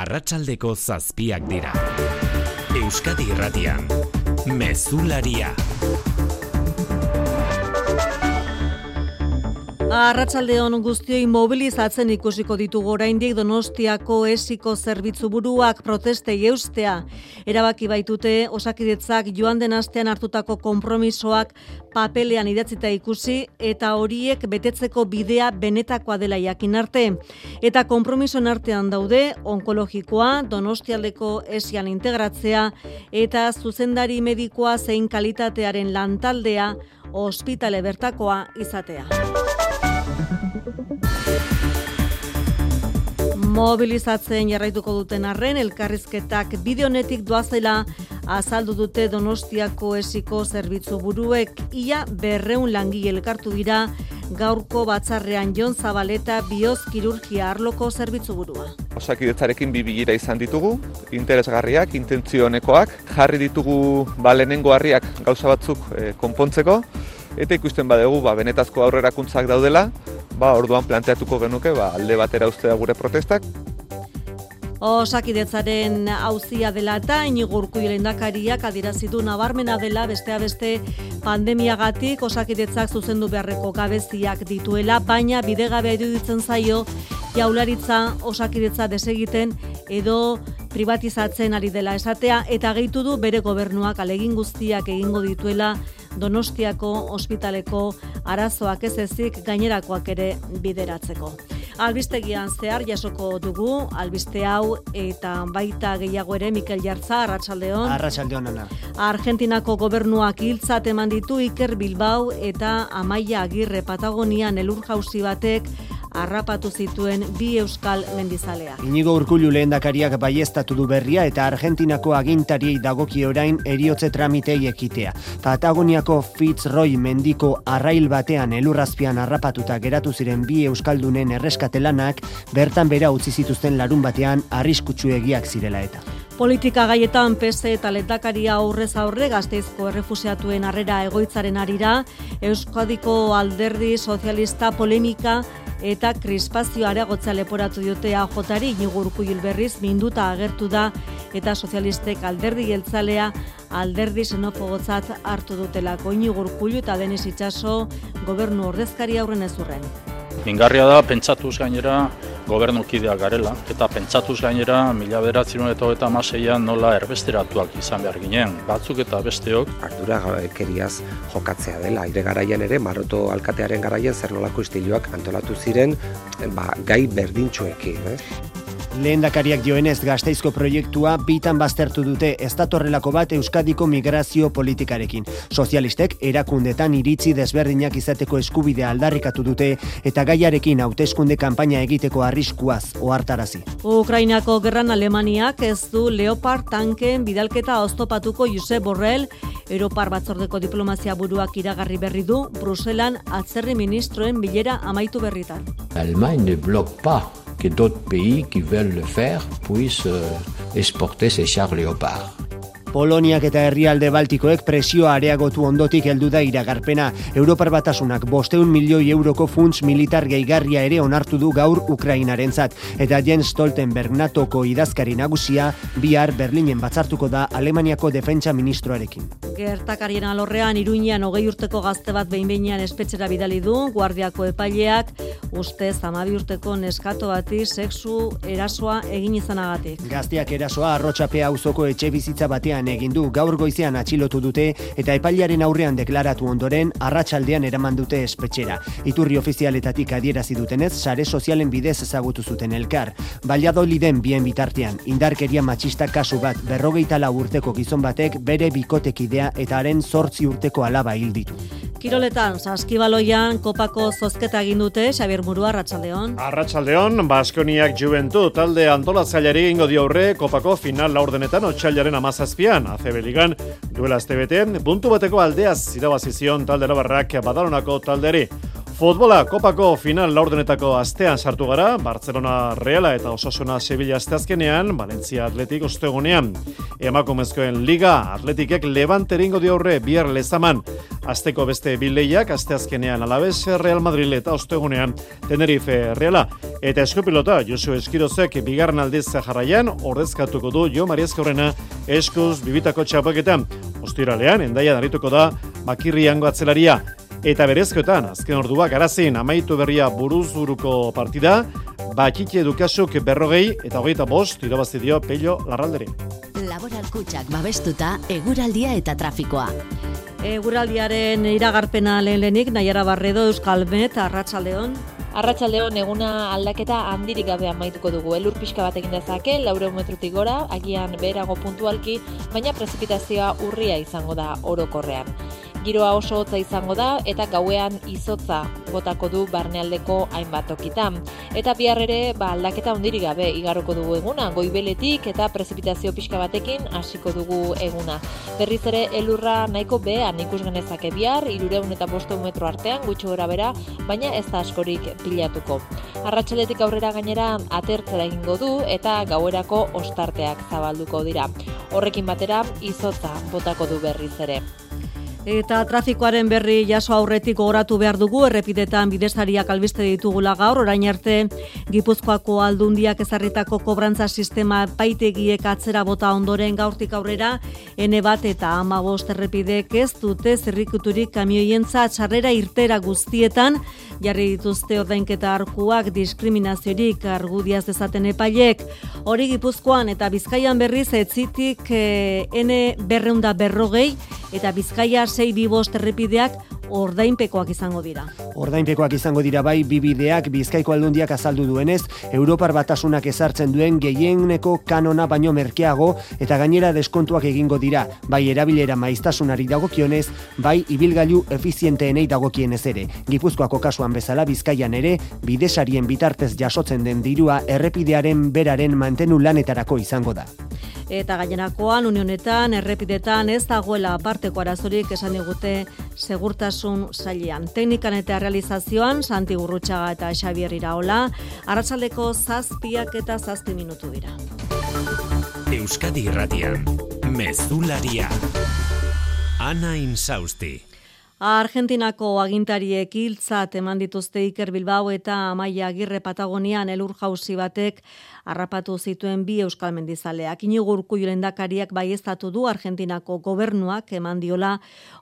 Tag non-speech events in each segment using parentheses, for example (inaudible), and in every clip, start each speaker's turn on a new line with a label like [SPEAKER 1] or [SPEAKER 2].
[SPEAKER 1] arratsaldeko zazpiak dira. Euskadi irratian, mezularia.
[SPEAKER 2] Arratsaldeon guztioi mobilizatzen ikusiko ditugu oraindik Donostiako esiko zerbitzu buruak protestei eustea. Erabaki baitute osakidetzak joan den astean hartutako konpromisoak papelean idatzita ikusi eta horiek betetzeko bidea benetakoa dela jakin arte. Eta konpromisoen artean daude onkologikoa, Donostialdeko esian integratzea eta zuzendari medikoa zein kalitatearen lantaldea ospitale bertakoa izatea. Mobilizatzen jarraituko duten arren, elkarrizketak bideonetik doazela azaldu dute Donostiako esiko zerbitzu buruek, ia berreun langi elkartu dira gaurko batzarrean Jon Zabaleta bioz kirurgia arloko zerbitzu burua.
[SPEAKER 3] Osakidetzarekin bi bigira izan ditugu, interesgarriak, intentzio honekoak, jarri ditugu ba lehenengo harriak gauza batzuk e, konpontzeko, eta ikusten badegu ba, benetazko aurrerakuntzak daudela, ba, orduan planteatuko genuke ba, alde batera ustea gure protestak.
[SPEAKER 2] Osakidetzaren hauzia dela eta inigurku lendakariak adirazidu nabarmena dela bestea beste pandemiagatik osakidetzak zuzendu beharreko gabeziak dituela, baina bidegabe iruditzen zaio jaularitza osakidetza desegiten edo privatizatzen ari dela esatea eta gehitu du bere gobernuak alegin guztiak egingo dituela Donostiako ospitaleko arazoak ez ezik gainerakoak ere bideratzeko. Albistegian zehar jasoko dugu, albiste hau eta baita gehiago ere Mikel Jartza, Arratsaldeon.
[SPEAKER 4] Arratsaldeon ana.
[SPEAKER 2] Argentinako gobernuak hiltzat eman ditu Iker Bilbao eta Amaia Agirre Patagonian elur jauzi batek harrapatu zituen bi euskal mendizalea.
[SPEAKER 4] Inigo Urkullu lehendakariak baiestatu du berria eta Argentinako agintariei dagoki orain eriotze tramitei ekitea. Patagoniako Fitzroy mendiko arrail batean elurrazpian harrapatuta geratu ziren bi euskaldunen erreskatelanak bertan bera utzi zituzten larun batean arriskutsu egiak zirela eta.
[SPEAKER 2] Politika gaietan PS eta lehendakaria aurrez aurre gazteizko errefusiatuen harrera egoitzaren arira, Euskadiko alderdi sozialista polemika eta krispazio areagotza leporatu diote AJari inigurku hilberriz minduta agertu da eta sozialistek alderdi geltzalea alderdi xenofogotzat hartu dutela inigurku eta deniz itxaso gobernu ordezkari aurren ezurren.
[SPEAKER 5] Ingarria da pentsatuz gainera gobernukideak garela, eta pentsatuz gainera mila beratzen eta eta maseian nola erbesteratuak izan behar ginen, batzuk eta besteok.
[SPEAKER 6] Ardura ekeriaz jokatzea dela, aire garaian ere, maroto alkatearen garaian zer nolako istiluak antolatu ziren, ba, gai berdintxoekin. Eh?
[SPEAKER 4] Lehendakariak joenez gazteizko proiektua bitan baztertu dute ez datorrelako bat Euskadiko migrazio politikarekin. Sozialistek erakundetan iritzi desberdinak izateko eskubidea aldarrikatu dute eta gaiarekin hauteskunde kanpaina egiteko arriskuaz ohartarazi.
[SPEAKER 2] Ukrainako gerran Alemaniak ez du Leopard tanken bidalketa oztopatuko Josep Borrell Europar batzordeko diplomazia buruak iragarri berri du Bruselan atzerri ministroen bilera amaitu berritan.
[SPEAKER 7] Allemagne ne bloque pas que d'autres pays qui veulent le faire puissent euh, exporter ces chars léopards.
[SPEAKER 4] Poloniak eta herrialde Baltikoek presioa areagotu ondotik heldu da iragarpena. Europar batasunak bosteun milioi euroko funts militar gehigarria ere onartu du gaur Ukrainarentzat. Eta Jens Stoltenberg natoko idazkari nagusia bihar Berlinen batzartuko da Alemaniako defentsa ministroarekin.
[SPEAKER 2] Gertakarien alorrean iruñean hogei urteko gazte bat behin behinean espetxera bidali du, guardiako epaileak uste zamabi urteko neskato bati sexu erasoa egin izanagatik.
[SPEAKER 4] Gazteak erasoa arrotxapea auzoko etxe bizitza batean izenean egin du gaur goizean atxilotu dute eta epailaren aurrean deklaratu ondoren arratsaldean eraman dute espetxera. Iturri ofizialetatik adierazi dutenez, sare sozialen bidez ezagutu zuten elkar. Valladoliden bien bitartean, indarkeria matxista kasu bat berrogeita lau urteko gizon batek bere bikotekidea eta haren zortzi urteko alaba hil ditu.
[SPEAKER 2] Kiroletan, saskibaloian kopako zozketa egin dute Xabier Murua Arratsaldeon.
[SPEAKER 8] Arratsaldeon, Baskoniak Juventud talde antolatzaileari egingo dio aurre kopako final laurdenetan otsailaren 17 igandean, ACB duela azte beten, puntu bateko aldeaz irabazizion talde nabarrak badalonako talderi.
[SPEAKER 9] Futbola, kopako final laurdenetako astean sartu gara, Barcelona Reala eta Osasuna Sevilla asteazkenean, Valencia Atletik ostegunean. Emakumezkoen Liga Atletikek Levante eringo diaurre bihar lezaman. Azteko beste bileiak, asteazkenean alabez Real Madrid eta ostegunean Tenerife Reala. Eta eskupilota, Josu Eskirozek bigarren aldiz jarraian, ordezkatuko du Jo Mariaz Horrena eskuz bibitako txapaketan. Ostiralean, endaia narituko da, bakirriango atzelaria. Eta berezkoetan, azken ordua garazin amaitu berria buruz buruko partida, bakitxe edukasuk berrogei eta hogeita bost, irabazti dio pello larralderi.
[SPEAKER 10] Laboral kutsak babestuta, eguraldia eta trafikoa.
[SPEAKER 2] Eguraldiaren iragarpena lehen lehenik, Naiara Barredo, Euskalmet, Arratsaldeon.
[SPEAKER 11] Arratsaldeon eguna aldaketa handirik gabe amaituko dugu. Elur pixka bat egin dezake, laure metrutik gora, agian beherago puntualki, baina prezipitazioa urria izango da orokorrean. Giroa oso hotza izango da eta gauean izotza botako du barnealdeko hainbat tokitan. Eta bihar ere ba, aldaketa ondiri gabe igaroko dugu eguna, goibeletik eta prezipitazio pixka batekin hasiko dugu eguna. Berriz ere elurra nahiko behan ikus genezake bihar, irureun eta bostu metro artean, gutxo gora bera, baina ez da askorik pilatuko. Arratxaletik aurrera gainera atertzera egingo du eta gauerako ostarteak zabalduko dira. Horrekin batera izotza botako du berriz ere.
[SPEAKER 2] Eta trafikoaren berri jaso aurretik gogoratu behar dugu, errepidetan bidezariak albiste ditugula gaur, orain arte Gipuzkoako aldundiak ezarritako kobrantza sistema paitegiek atzera bota ondoren gaurtik aurrera, ene bat eta ama bost errepidek ez dute zerrikuturik kamioientza txarrera irtera guztietan, jarri dituzte ordainketa arkuak diskriminaziorik argudiaz dezaten epailek, hori Gipuzkoan eta Bizkaian berriz etzitik e, ene berreunda berrogei, eta Bizkaia sei bibost errepideak ordainpekoak izango dira.
[SPEAKER 4] Ordainpekoak izango dira bai bibideak Bizkaiko aldundiak azaldu duenez, Europar batasunak ezartzen duen gehieneko kanona baino merkeago eta gainera deskontuak egingo dira, bai erabilera maiztasunari dagokionez, bai ibilgailu efizienteenei dagokienez ere. Gipuzkoako kasuan bezala Bizkaian ere, bidesarien bitartez jasotzen den dirua errepidearen beraren mantenu lanetarako izango da.
[SPEAKER 2] Eta gainerakoan, unionetan, errepidetan ez dagoela aparteko arazorik esan digute segurtasun sailean. Teknikan eta realizazioan, Santi Gurrutxaga eta Xavier Iraola, arratsaldeko zazpiak eta zazpi minutu dira.
[SPEAKER 1] Euskadi Irratian, Mezularia, Ana Insausti.
[SPEAKER 2] Argentinako agintariek hiltzat eman dituzte Iker Bilbao eta Amaia Agirre Patagonian elur jauzi batek harrapatu zituen bi euskal mendizaleak. Inigurku jolendakariak baiestatu du Argentinako gobernuak eman diola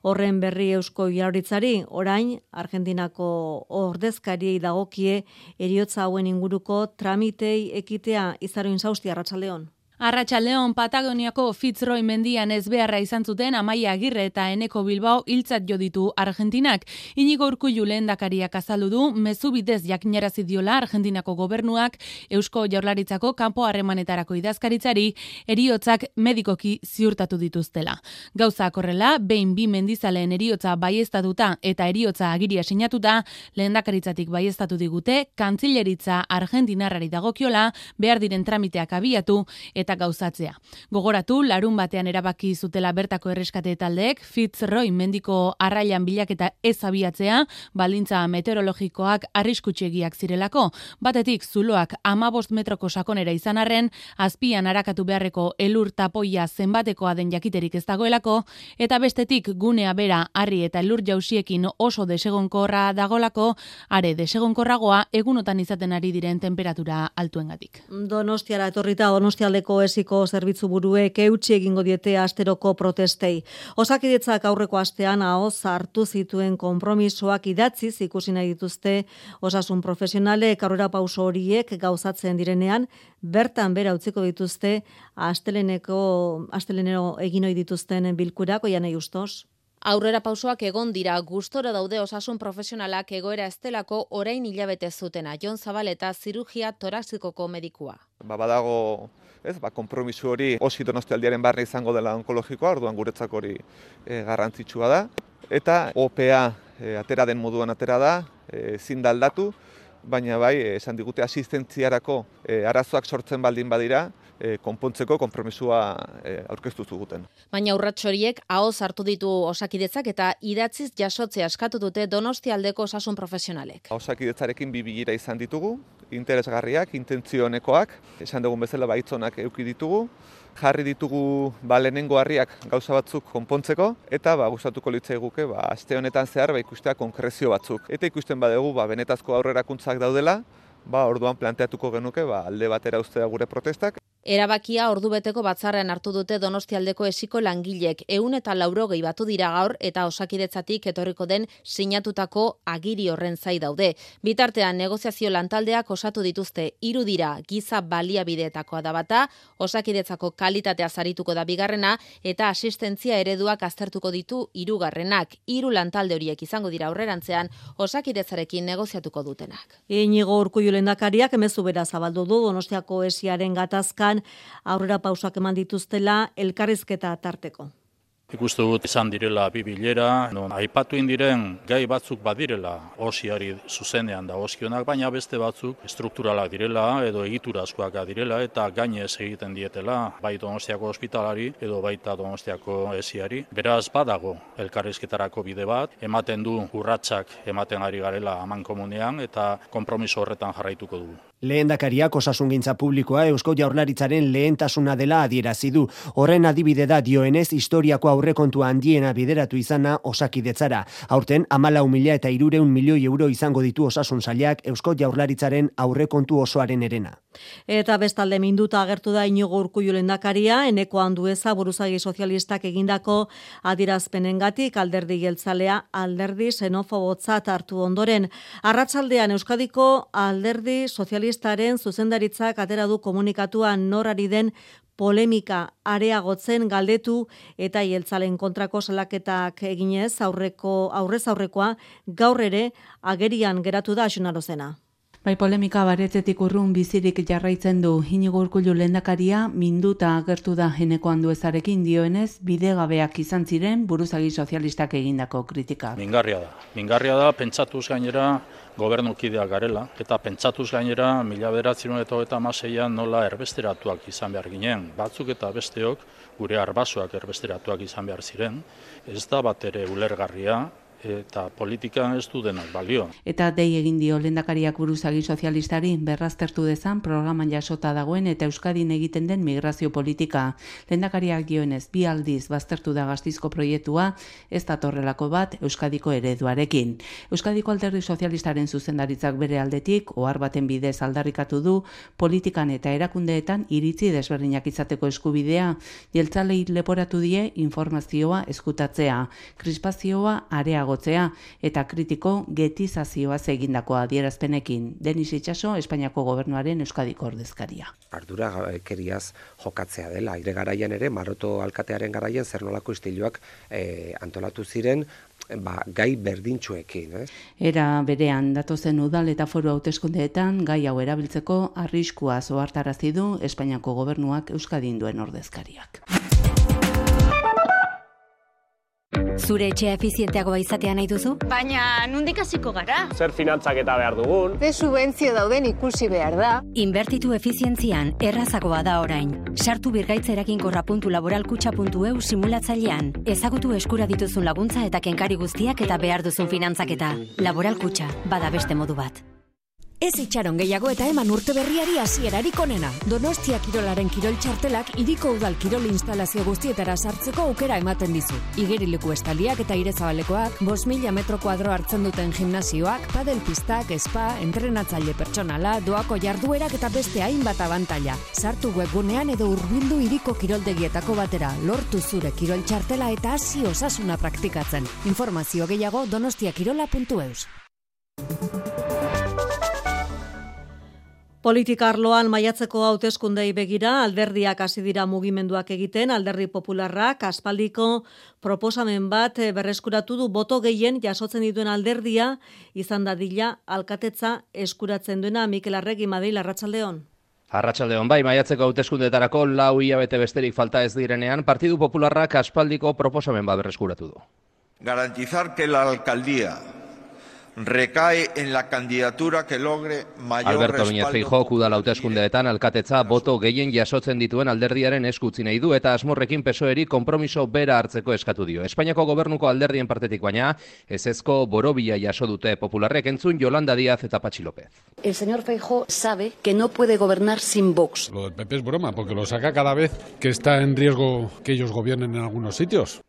[SPEAKER 2] horren berri eusko jauritzari. Orain, Argentinako ordezkariei dagokie eriotza hauen inguruko tramitei ekitea izaroin zauzti arratsaldeon.
[SPEAKER 12] Arratxaldeon Patagoniako Fitzroy mendian ez beharra izan zuten Amaia Agirre eta Eneko Bilbao hiltzat jo ditu Argentinak. Inigo Urkullu lehendakariak azaldu du mezu bidez jakinarazi diola Argentinako gobernuak Eusko Jaurlaritzako kanpo harremanetarako idazkaritzari eriotzak medikoki ziurtatu dituztela. Gauza korrela, behin bi mendizaleen eriotza baiestatuta eta eriotza agiria sinatuta, lehendakaritzatik baiestatu digute, kantzilleritza Argentinarrari dagokiola, behar diren tramiteak abiatu, eta eta gauzatzea. Gogoratu, larun batean erabaki zutela bertako erreskate taldeek, Fitzroy mendiko arrailan bilaketa ez abiatzea, baldintza meteorologikoak arriskutsegiak zirelako, batetik zuloak amabost metroko sakonera izan arren, azpian arakatu beharreko elur tapoia zenbatekoa den jakiterik ez dagoelako, eta bestetik gunea bera harri eta elur jausiekin oso desegonkorra dagolako, are desegonkorragoa egunotan izaten ari diren temperatura altuengatik.
[SPEAKER 2] Donostiara etorrita Donostialdeko esiko zerbitzu buruek eutxi egingo diete asteroko protestei. Osakidetzak aurreko astean ahoz hartu zituen konpromisoak idatziz ikusi nahi dituzte osasun profesionalek aurrera pauso horiek gauzatzen direnean, bertan bera utziko dituzte asteleneko astelenero egin ohi dituzten bilkurak oian nahi ustos.
[SPEAKER 11] Aurrera pausoak egon dira gustora daude osasun profesionalak egoera estelako orain hilabete zutena Jon Zabaleta zirugia toraxikoko medikua.
[SPEAKER 3] Ba badago ez, ba, kompromisu hori osi donostialdiaren barne izango dela onkologikoa, orduan guretzak hori e, garrantzitsua da. Eta OPA e, atera den moduan atera da, e, ezin aldatu, baina bai, esan digute asistentziarako e, arazoak sortzen baldin badira, e, konpontzeko konpromisua e, aurkeztu zuguten.
[SPEAKER 13] Baina urrats horiek ahoz hartu ditu osakidetzak eta idatziz jasotzea askatu dute Donostialdeko osasun profesionalek.
[SPEAKER 3] Osakidetzarekin bi bigira izan ditugu, interesgarriak, intentzionekoak, esan dugun bezala baitzonak euki ditugu, jarri ditugu ba, lehenengo harriak gauza batzuk konpontzeko, eta ba, gustatuko litzai guke, ba, aste honetan zehar ba, ikustea konkrezio batzuk. Eta ikusten badegu ba, benetazko aurrerakuntzak daudela, ba, orduan planteatuko genuke ba, alde batera ustea gure protestak.
[SPEAKER 13] Erabakia ordubeteko batzarrean hartu dute Donostialdeko esiko langilek ehun eta laurogei batu dira gaur eta osakidetzatik etorriko den sinatutako agiri horren zai daude. Bitartean negoziazio lantaldeak osatu dituzte hiru dira giza baliabideetakoa da bata, osakidetzako kalitatea zarituko da bigarrena eta asistentzia ereduak aztertuko ditu hirugarrenak. Hiru lantalde horiek izango dira aurrerantzean osakidetzarekin negoziatuko dutenak.
[SPEAKER 2] Inigo Urkullu lehendakariak emezu bera zabaldu du Donostiako esiaren gatazkan aurrera pausak eman dituztela elkarrizketa tarteko.
[SPEAKER 5] Ikustu dut izan direla bi bilera, non aipatu indiren gai batzuk badirela osiari zuzenean da oskionak, baina beste batzuk strukturalak direla edo egiturazkoak direla eta gainez egiten dietela bai donostiako ospitalari edo baita donostiako esiari. Beraz badago elkarrizketarako bide bat, ematen du urratsak ematen ari garela aman komunean eta konpromiso horretan jarraituko dugu.
[SPEAKER 4] Lehendakariak osasungintza publikoa Eusko Jaurlaritzaren lehentasuna dela adierazi du. Horren adibide da dioenez historiako aurrekontu handiena bideratu izana osakidetzara. Aurten amala mila eta irureun milioi euro izango ditu osasun sailak Eusko Jaurlaritzaren aurrekontu osoaren erena.
[SPEAKER 2] Eta bestalde minduta agertu da inigo urkullu lehendakaria, eneko handu eza buruzagi sozialistak egindako adirazpenengatik alderdi geltzalea alderdi xenofobotzat hartu ondoren. Arratsaldean Euskadiko alderdi sozialista sozialistaren zuzendaritzak atera du komunikatuan norari den polemika areagotzen galdetu eta hieltzalen kontrako salaketak eginez aurreko aurrez aurrekoa gaur ere agerian geratu da xunarozena.
[SPEAKER 14] Bai polemika baretzetik urrun bizirik jarraitzen du inigo urkullu lendakaria minduta agertu da jeneko handu ezarekin dioenez bidegabeak izan ziren buruzagi sozialistak egindako kritika.
[SPEAKER 5] Mingarria da. Mingarria da pentsatuz gainera gobernukideak garela eta pentsatuz gainera mila beratzen eta maseian nola erbesteratuak izan behar ginen. Batzuk eta besteok gure arbasoak erbesteratuak izan behar ziren. Ez da bat ere ulergarria eta politika ez du denak balio.
[SPEAKER 14] Eta dei egin dio lendakariak buruzagi sozialistari berraztertu dezan programan jasota dagoen eta Euskadin egiten den migrazio politika. Lendakariak dioenez bi aldiz baztertu da gaztizko proiektua ez datorrelako bat Euskadiko ereduarekin. Euskadiko alderdi sozialistaren zuzendaritzak bere aldetik ohar baten bidez aldarrikatu du politikan eta erakundeetan iritzi desberdinak izateko eskubidea jeltzalei leporatu die informazioa eskutatzea. Krispazioa area areagotzea eta kritiko getizazioa egindako adierazpenekin. Denis Itxaso, Espainiako gobernuaren Euskadiko ordezkaria.
[SPEAKER 6] Ardura keriaz jokatzea dela, aire garaian ere, maroto alkatearen garaian zer nolako istiluak e, antolatu ziren, ba, gai berdintxuekin. Eh?
[SPEAKER 14] Era berean datozen udal eta foru hauteskundeetan gai hau erabiltzeko arriskua zoartarazi du Espainiako gobernuak Euskadin duen ordezkariak.
[SPEAKER 15] Zure etxea efizienteagoa izatea nahi duzu?
[SPEAKER 10] Baina, nundik hasiko gara?
[SPEAKER 16] Zer finantzak eta behar dugun?
[SPEAKER 10] Ze subentzio dauden ikusi behar da?
[SPEAKER 15] Inbertitu efizientzian errazagoa da orain. Sartu birgaitzerakin laboralkutxa.eu simulatzailean. Ezagutu eskura dituzun laguntza eta kenkari guztiak eta behar duzun finantzaketa. Laboralkutxa, bada beste modu bat.
[SPEAKER 17] Ez itxaron gehiago eta eman urte berriari hasierarik onena. Donostia Kirolaren Kirol Txartelak iriko udal kirol instalazio guztietara sartzeko aukera ematen dizu. Igerileku estaliak eta irezabalekoak, bos mila metro kuadro hartzen duten gimnazioak, padel pistak, spa, entrenatzaile pertsonala, doako jarduerak eta beste hainbat abantaila. Sartu webgunean edo urbildu iriko kiroldegietako batera, lortu zure kirol txartela eta hasi osasuna praktikatzen. Informazio gehiago donostiakirola.eus.
[SPEAKER 2] Politikarloan maiatzeko hauteskundei begira alderdiak hasi dira mugimenduak egiten, alderdi popularrak aspaldiko proposamen bat berreskuratu du boto gehien jasotzen dituen alderdia izan dadila alkatetza eskuratzen duena Mikel Arregi Madrid Arratsaldeon.
[SPEAKER 18] Arratsaldeon bai maiatzeko hauteskundetarako lau hilabete besterik falta ez direnean Partidu Popularrak aspaldiko proposamen bat berreskuratu du.
[SPEAKER 19] Garantizar que la alcaldía recae en la candidatura que logre mayor
[SPEAKER 18] Alberto Núñez Feijóo udal hauteskundeetan alkatetza boto gehien jasotzen dituen alderdiaren eskutzi nahi du eta asmorrekin pesoeri konpromiso bera hartzeko eskatu dio. Espainiako gobernuko alderdien partetik baina, ezezko borobia jaso dute popularrek entzun Yolanda Díaz eta Patxi López.
[SPEAKER 20] El señor Feijóo sabe que no puede gobernar sin Vox.
[SPEAKER 21] Lo del PP es broma, porque lo saca cada vez que está en riesgo que ellos gobiernen en algunos sitios.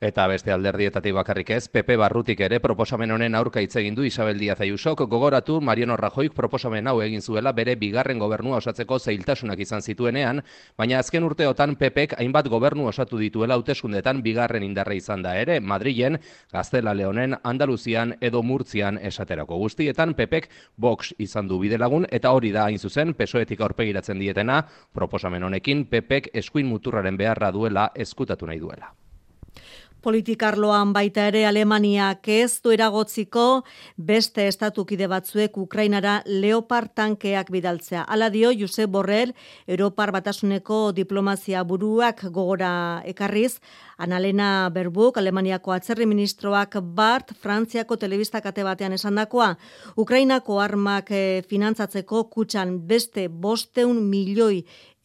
[SPEAKER 18] Eta beste alderdietatik bakarrik ez, PP Barrutik ere proposamen honen aurka hitz egin du Isabel Díaz Ayusok. Gogoratu Mariano Rajoyk proposamen hau egin zuela bere bigarren gobernua osatzeko zeiltasunak izan zituenean, baina azken urteotan PPek hainbat gobernu osatu dituela hauteskundetan bigarren indarra izan da ere, Madrilen, Gaztela Leonen, Andaluzian edo Murtzian esaterako. Guztietan PPek Vox izan du bidelagun eta hori da hain zuzen pesoetik aurpegiratzen dietena, proposamen honekin PPek eskuin muturraren beharra duela eskutatu nahi duela.
[SPEAKER 2] Politikarloan baita ere Alemaniak ez du eragotziko beste estatukide batzuek Ukrainara Leopard tankeak bidaltzea. Hala dio Josep Borrell, Europar batasuneko diplomazia buruak gogora ekarriz, Analena Berbuk, Alemaniako atzerri ministroak Bart, Frantziako telebista kate batean esandakoa, Ukrainako armak e, finantzatzeko kutxan beste bosteun milioi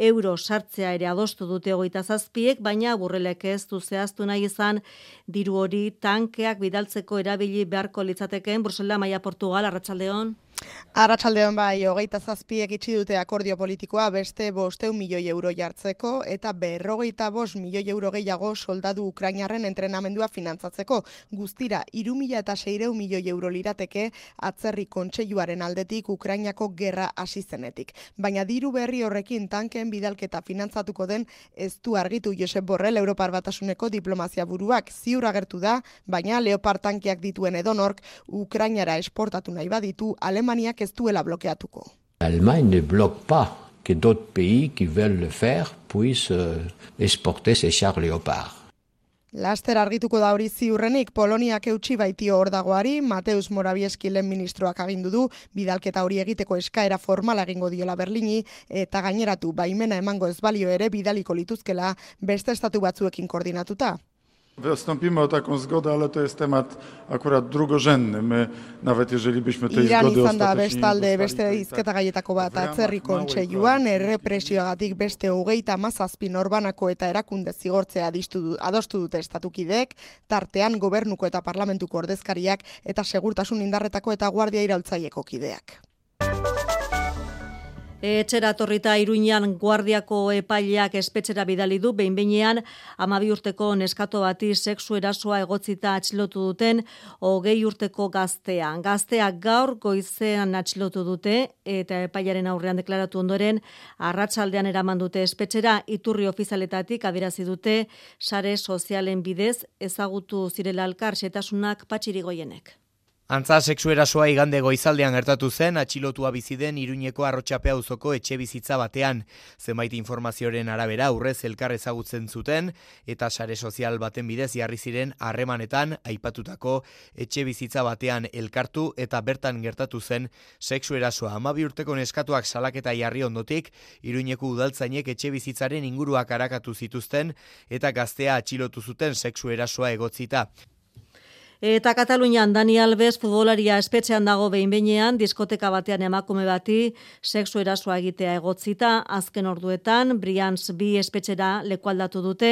[SPEAKER 2] euro sartzea ere adostu dute hogeita zazpiek, baina burrelek ez du zehaztu nahi izan diru hori tankeak bidaltzeko erabili beharko litzateken, Brusela, Maia Portugal, Arratxaldeon.
[SPEAKER 22] Arratsaldeon bai, hogeita zazpiek itxi dute akordio politikoa beste bosteun milioi euro jartzeko eta berrogeita bost milioi euro gehiago soldadu Ukrainarren entrenamendua finantzatzeko. Guztira, iru mila eta seireu milioi euro lirateke atzerri kontseiluaren aldetik Ukrainako gerra asizenetik. Baina diru berri horrekin tanken bidalketa finantzatuko den ez du argitu Josep Borrell Europar Batasuneko diplomazia buruak ziur agertu da, baina Leopard tankiak dituen edonork Ukrainara esportatu nahi baditu Alemania Alemaniak ez duela blokeatuko.
[SPEAKER 7] L'Allemagne ne bloque pas que d'autres pays qui veulent le faire puissent euh, exporter ces chars Léopard.
[SPEAKER 22] Laster argituko da hori ziurrenik Poloniak eutxi baitio hor dagoari, Mateus Moravieski lehen ministroak agindu du, bidalketa hori egiteko eskaera formal egingo diola Berlini, eta gaineratu baimena emango ez balio ere bidaliko lituzkela beste estatu batzuekin koordinatuta.
[SPEAKER 23] Wystąpimy o taką zgodę, ale to jest temat akurat drugorzędny. My nawet jeżeli byśmy tej
[SPEAKER 22] Iran
[SPEAKER 23] zgody
[SPEAKER 22] izan da bestalde
[SPEAKER 23] nie
[SPEAKER 22] beste izketa gaietako bat atzerri kontseiluan errepresioagatik beste hogeita mazazpi norbanako eta erakunde zigortzea adistu adostu dute estatukidek, tartean gobernuko eta parlamentuko ordezkariak eta segurtasun indarretako eta guardia iraultzaieko kideak.
[SPEAKER 2] Etxera torrita iruinan guardiako epaileak espetxera bidali du, behin behinean amabi urteko neskato bati sexu erasoa egotzita atxilotu duten hogei urteko gaztea. Gaztea gaur goizean atxilotu dute eta epailaren aurrean deklaratu ondoren arratsaldean eraman dute espetxera iturri ofizialetatik adierazi dute sare sozialen bidez ezagutu zirela alkar setasunak patxiri goienek.
[SPEAKER 24] Antza sexu erasoa igande goizaldean gertatu zen atxilotua bizi den Iruñeko Arrotxape auzoko etxe bizitza batean. Zenbait informazioaren arabera aurrez elkar ezagutzen zuten eta sare sozial baten bidez jarri ziren harremanetan aipatutako etxe bizitza batean elkartu eta bertan gertatu zen sexu erasoa. Amabi urteko neskatuak salaketa jarri ondotik Iruñeko udaltzainek etxe bizitzaren inguruak arakatu zituzten eta gaztea atxilotu zuten sexu erasoa egotzita.
[SPEAKER 2] Eta Katalunian Dani Alves futbolaria espetxean dago behin behinean, diskoteka batean emakume bati sexu erasoa egitea egotzita, azken orduetan, Brians bi espetxera lekualdatu dute,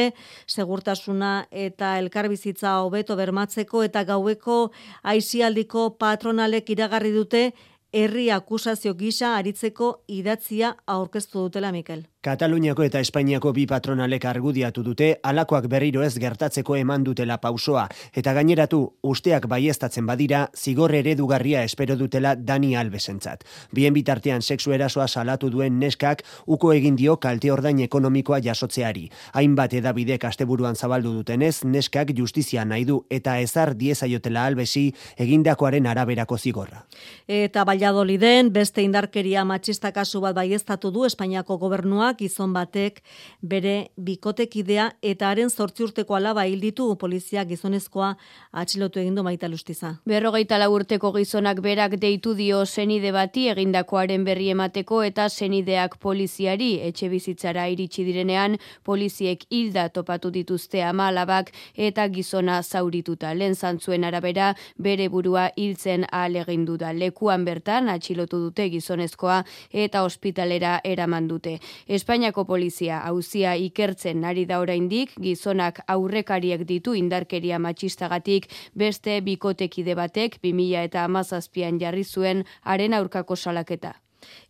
[SPEAKER 2] segurtasuna eta elkarbizitza hobeto bermatzeko eta gaueko aizialdiko patronalek iragarri dute herri akusazio gisa aritzeko idatzia aurkeztu dutela Mikel.
[SPEAKER 4] Kataluniako eta Espainiako bi patronalek argudiatu dute alakoak berriro ez gertatzeko eman dutela pausoa eta gaineratu usteak baiestatzen badira zigor eredugarria espero dutela Dani Albesentzat. Bien bitartean sexu erasoa salatu duen neskak uko egin dio kalte ordain ekonomikoa jasotzeari. Hainbat edabidek asteburuan zabaldu dutenez neskak justizia nahi du eta ezar diezaiotela Albesi egindakoaren araberako zigorra.
[SPEAKER 2] Eta Valladoliden beste indarkeria matxista kasu bat baieztatu du Espainiako gobernuak gizon batek bere bikotekidea eta haren zortzi urteko alaba hil ditu polizia gizonezkoa atxilotu egin du maita lustiza.
[SPEAKER 25] Berrogeita urteko gizonak berak deitu dio senide bati egindakoaren berri emateko eta senideak poliziari etxe bizitzara iritsi direnean poliziek hilda topatu dituzte ama alabak eta gizona zaurituta. Lehen zantzuen arabera bere burua hiltzen alegindu da lekuan bertan atxilotu dute gizonezkoa eta ospitalera eraman dute. Espainiako polizia hauzia ikertzen nari da oraindik gizonak aurrekariek ditu indarkeria matxistagatik beste bikotekide batek 2000 eta amazazpian jarri zuen haren aurkako salaketa.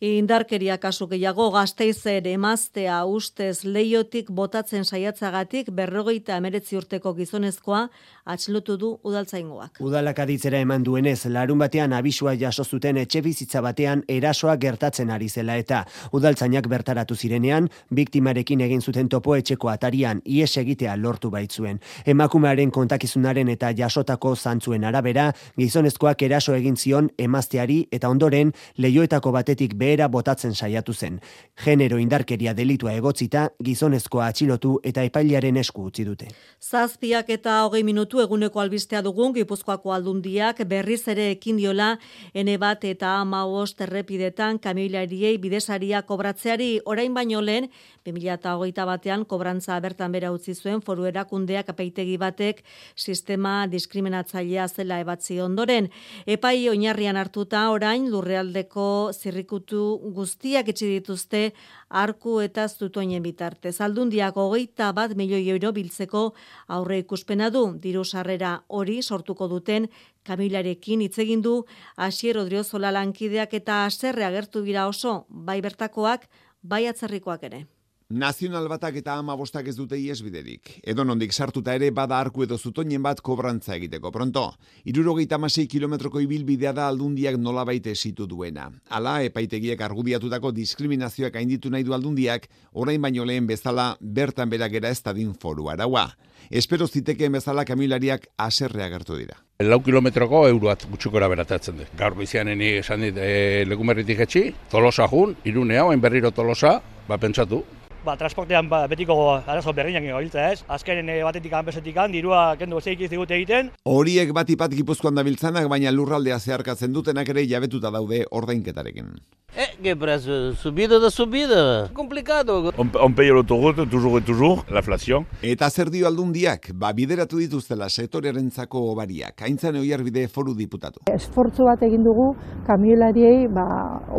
[SPEAKER 2] Indarkeria kasu gehiago gazteizer emaztea ustez leiotik botatzen saiatzagatik berrogeita emeretzi urteko gizonezkoa atxlotu du udaltzaingoak.
[SPEAKER 4] Udalak aditzera eman duenez, larun batean abisua jaso zuten etxe bizitza batean erasoa gertatzen ari zela eta udaltzainak bertaratu zirenean, biktimarekin egin zuten topo etxeko atarian ies egitea lortu baitzuen. Emakumearen kontakizunaren eta jasotako zantzuen arabera, gizonezkoak eraso egin zion emazteari eta ondoren leioetako batetik atzetik behera botatzen saiatu zen. Genero indarkeria delitua egotzita, gizonezkoa atxilotu eta epailaren esku utzi dute.
[SPEAKER 2] Zazpiak eta hogei minutu eguneko albistea dugun, Gipuzkoako aldundiak berriz ere ekin diola, ene bat eta ama errepidetan kamilariei bidesaria kobratzeari orain baino lehen, 2008 batean kobrantza bertan bera utzi zuen foru erakundeak apeitegi batek sistema diskriminatzailea zela ebatzi ondoren. Epai oinarrian hartuta orain lurrealdeko zirrikutu guztiak etxi dituzte arku eta zutoinen bitartez. Aldundiak hogeita bat milioi euro biltzeko aurre ikuspena du diru sarrera hori sortuko duten Kamilarekin hitz egin du Asier Odriozola lankideak eta haserre agertu dira oso bai bertakoak bai atzerrikoak ere.
[SPEAKER 26] Nazional batak eta ama bostak ez dute iesbiderik. Edo nondik sartuta ere bada arku edo zutoinen bat kobrantza egiteko. Pronto, irurogeita masei kilometroko ibilbidea da aldundiak nola baite esitu duena. Ala, epaitegiek argudiatutako diskriminazioak hainditu nahi du aldundiak, orain baino lehen bezala bertan beragera ez din foru araua. Espero zitekeen bezala kamilariak aserrea gertu dira.
[SPEAKER 27] Lau kilometroko euroat gutxukora beratatzen du. Gaur bizian esan dit e, legumerritik etxi, tolosa jun, irune hau, enberriro tolosa, ba pentsatu,
[SPEAKER 28] ba, transportean ba, betiko arazo berriak gabiltza ez. Azkenen e, batetik anbesetik dirua kendu zeik izigute egiten.
[SPEAKER 26] Horiek bat ipat gipuzkoan dabiltzanak, baina lurraldea zeharkatzen dutenak ere jabetuta daude ordainketarekin.
[SPEAKER 29] Eh, que precio, subida da subida, complicado.
[SPEAKER 26] On, on paye l'autoroute, toujours et toujours, l'inflation. Eta zer dio aldundiak, ba, bideratu dituztela sektorearentzako obariak, haintzan oiarbide foru diputatu.
[SPEAKER 30] Esfortzu bat egin dugu kamiolariei ba,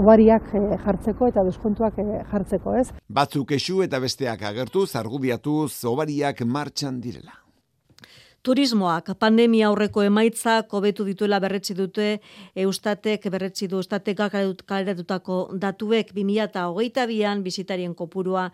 [SPEAKER 30] obariak eh, jartzeko eta deskontuak eh, jartzeko, ez?
[SPEAKER 26] Batzuk esu eta besteak agertu, zargudiatu, obariak martxan direla.
[SPEAKER 2] Turismoak pandemia aurreko emaitzak hobetu dituela berretsi dute Eustatek berretsi du Eustatek kaleratutako datuek 2022an bisitarien kopurua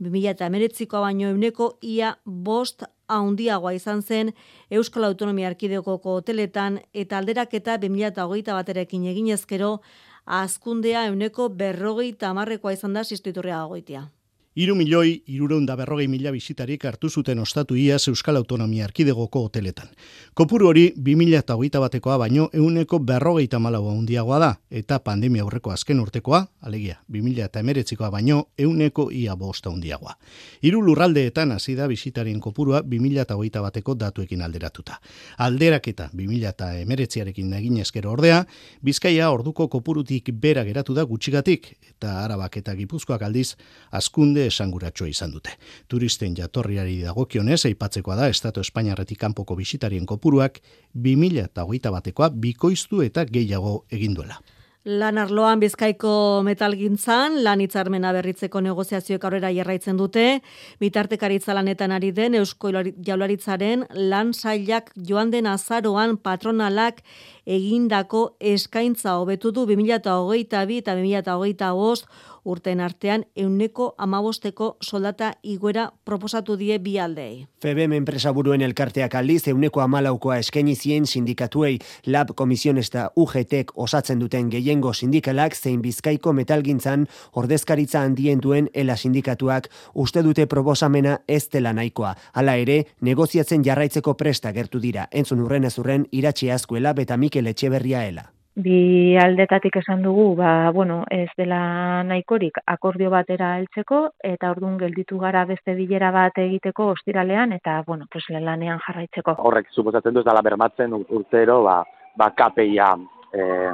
[SPEAKER 2] 2019koa baino euneko ia bost handiagoa izan zen Euskal Autonomia Erkidegoko hoteletan eta alderaketa 2021 baterekin eginezkero azkundea euneko berrogeita hamarrekoa izan da sistuiturria goitia.
[SPEAKER 31] Iru milioi, irureunda berrogei mila bizitarik hartu zuten ostatu iaz Euskal Autonomia Arkidegoko hoteletan. Kopuru hori, bi mila eta hogeita batekoa baino euneko berrogeita malaua hundiagoa da, eta pandemia aurreko azken urtekoa, alegia, bi mila eta emeretzikoa baino euneko ia bosta hundiagoa. Iru lurraldeetan hasi da bizitarien kopurua bi mila eta hogeita bateko datuekin alderatuta. Alderaketa bi mila eta emeretziarekin egin eskero ordea, bizkaia orduko kopurutik bera geratu da gutxigatik, eta arabak eta gipuzkoak aldiz, askunde esanguratsua izan dute. Turisten jatorriari dagokionez aipatzekoa da Estatu Espainiarretik kanpoko bisitarien kopuruak 2021 batekoa bikoiztu eta gehiago egin duela.
[SPEAKER 2] Lan arloan bizkaiko metalgintzan, lan hitzarmena berritzeko negoziazioek aurrera jarraitzen dute, bitartekaritza lanetan ari den Eusko Jaularitzaren lan sailak joan den azaroan patronalak egindako eskaintza hobetu du 2022 eta 2025 urten artean euneko amabosteko soldata iguera proposatu die bi aldei.
[SPEAKER 4] FEBEM enpresa buruen elkarteak aldiz euneko amalaukoa eskaini zien sindikatuei lab komisionesta UGTek osatzen duten gehiengo sindikalak zein bizkaiko metalgintzan ordezkaritza handien duen ela sindikatuak uste dute proposamena ez dela nahikoa. Hala ere, negoziatzen jarraitzeko presta gertu dira. Entzun urren ez urren iratxe askuela beta Mikel Etxeberria ela.
[SPEAKER 32] Bi aldetatik esan dugu, ba, bueno, ez dela nahikorik akordio batera heltzeko eta ordun gelditu gara beste bilera bat egiteko ostiralean eta bueno, pues lanean jarraitzeko.
[SPEAKER 19] Horrek suposatzen du ez dela bermatzen urtero, ba, ba KPIa eh,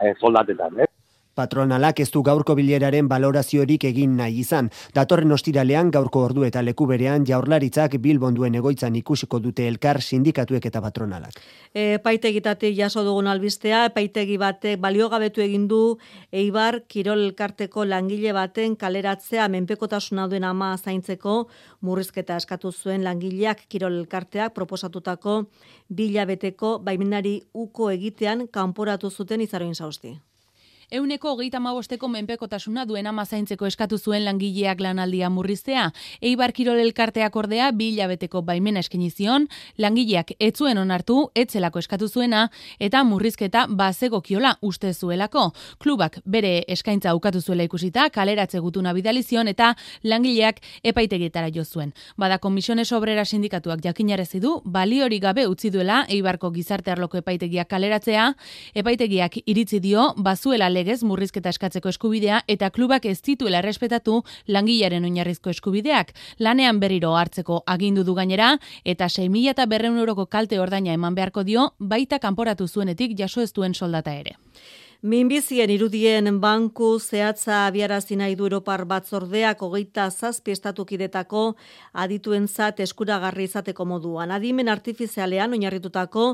[SPEAKER 19] eh soldatetan, eh?
[SPEAKER 4] Patronalak ez du gaurko bileraren baloraziorik egin nahi izan. Datorren ostiralean gaurko ordu eta leku berean jaurlaritzak bilbonduen egoitzan ikusiko dute elkar sindikatuek eta patronalak.
[SPEAKER 2] E, paitegitatik jaso dugun albistea, paitegi batek baliogabetu egin du Eibar Kirol elkarteko langile baten kaleratzea menpekotasuna duen ama zaintzeko murrizketa eskatu zuen langileak Kirol elkarteak proposatutako bilabeteko baimenari uko egitean kanporatu zuten izaroin zausti.
[SPEAKER 12] Euneko hogeita mabosteko menpekotasuna duen amazaintzeko eskatu zuen langileak lanaldia murriztea. Eibar Kirol elkarteak ordea bila beteko baimena eskenizion, langileak etzuen onartu, etzelako eskatu zuena, eta murrizketa bazego kiola uste zuelako. Klubak bere eskaintza ukatu zuela ikusita, kaleratze gutuna bidalizion, eta langileak epaitegietara jo zuen. Bada komisiones obrera sindikatuak jakinarezi du, baliori gabe utzi duela Eibarko gizarte arloko epaitegiak kaleratzea, epaitegiak iritzi dio, bazuela legez murrizketa eskatzeko eskubidea eta klubak ez dituela errespetatu langilaren oinarrizko eskubideak. Lanean berriro hartzeko agindu du gainera eta 6.000 eta berreun euroko kalte ordaina eman beharko dio baita kanporatu zuenetik jaso ez duen soldata ere.
[SPEAKER 2] Minbizien irudien banku zehatza abiarazi nahi du Europar batzordeak hogeita zazpi estatukidetako adituen zat eskuragarri izateko moduan. Adimen artifizialean oinarritutako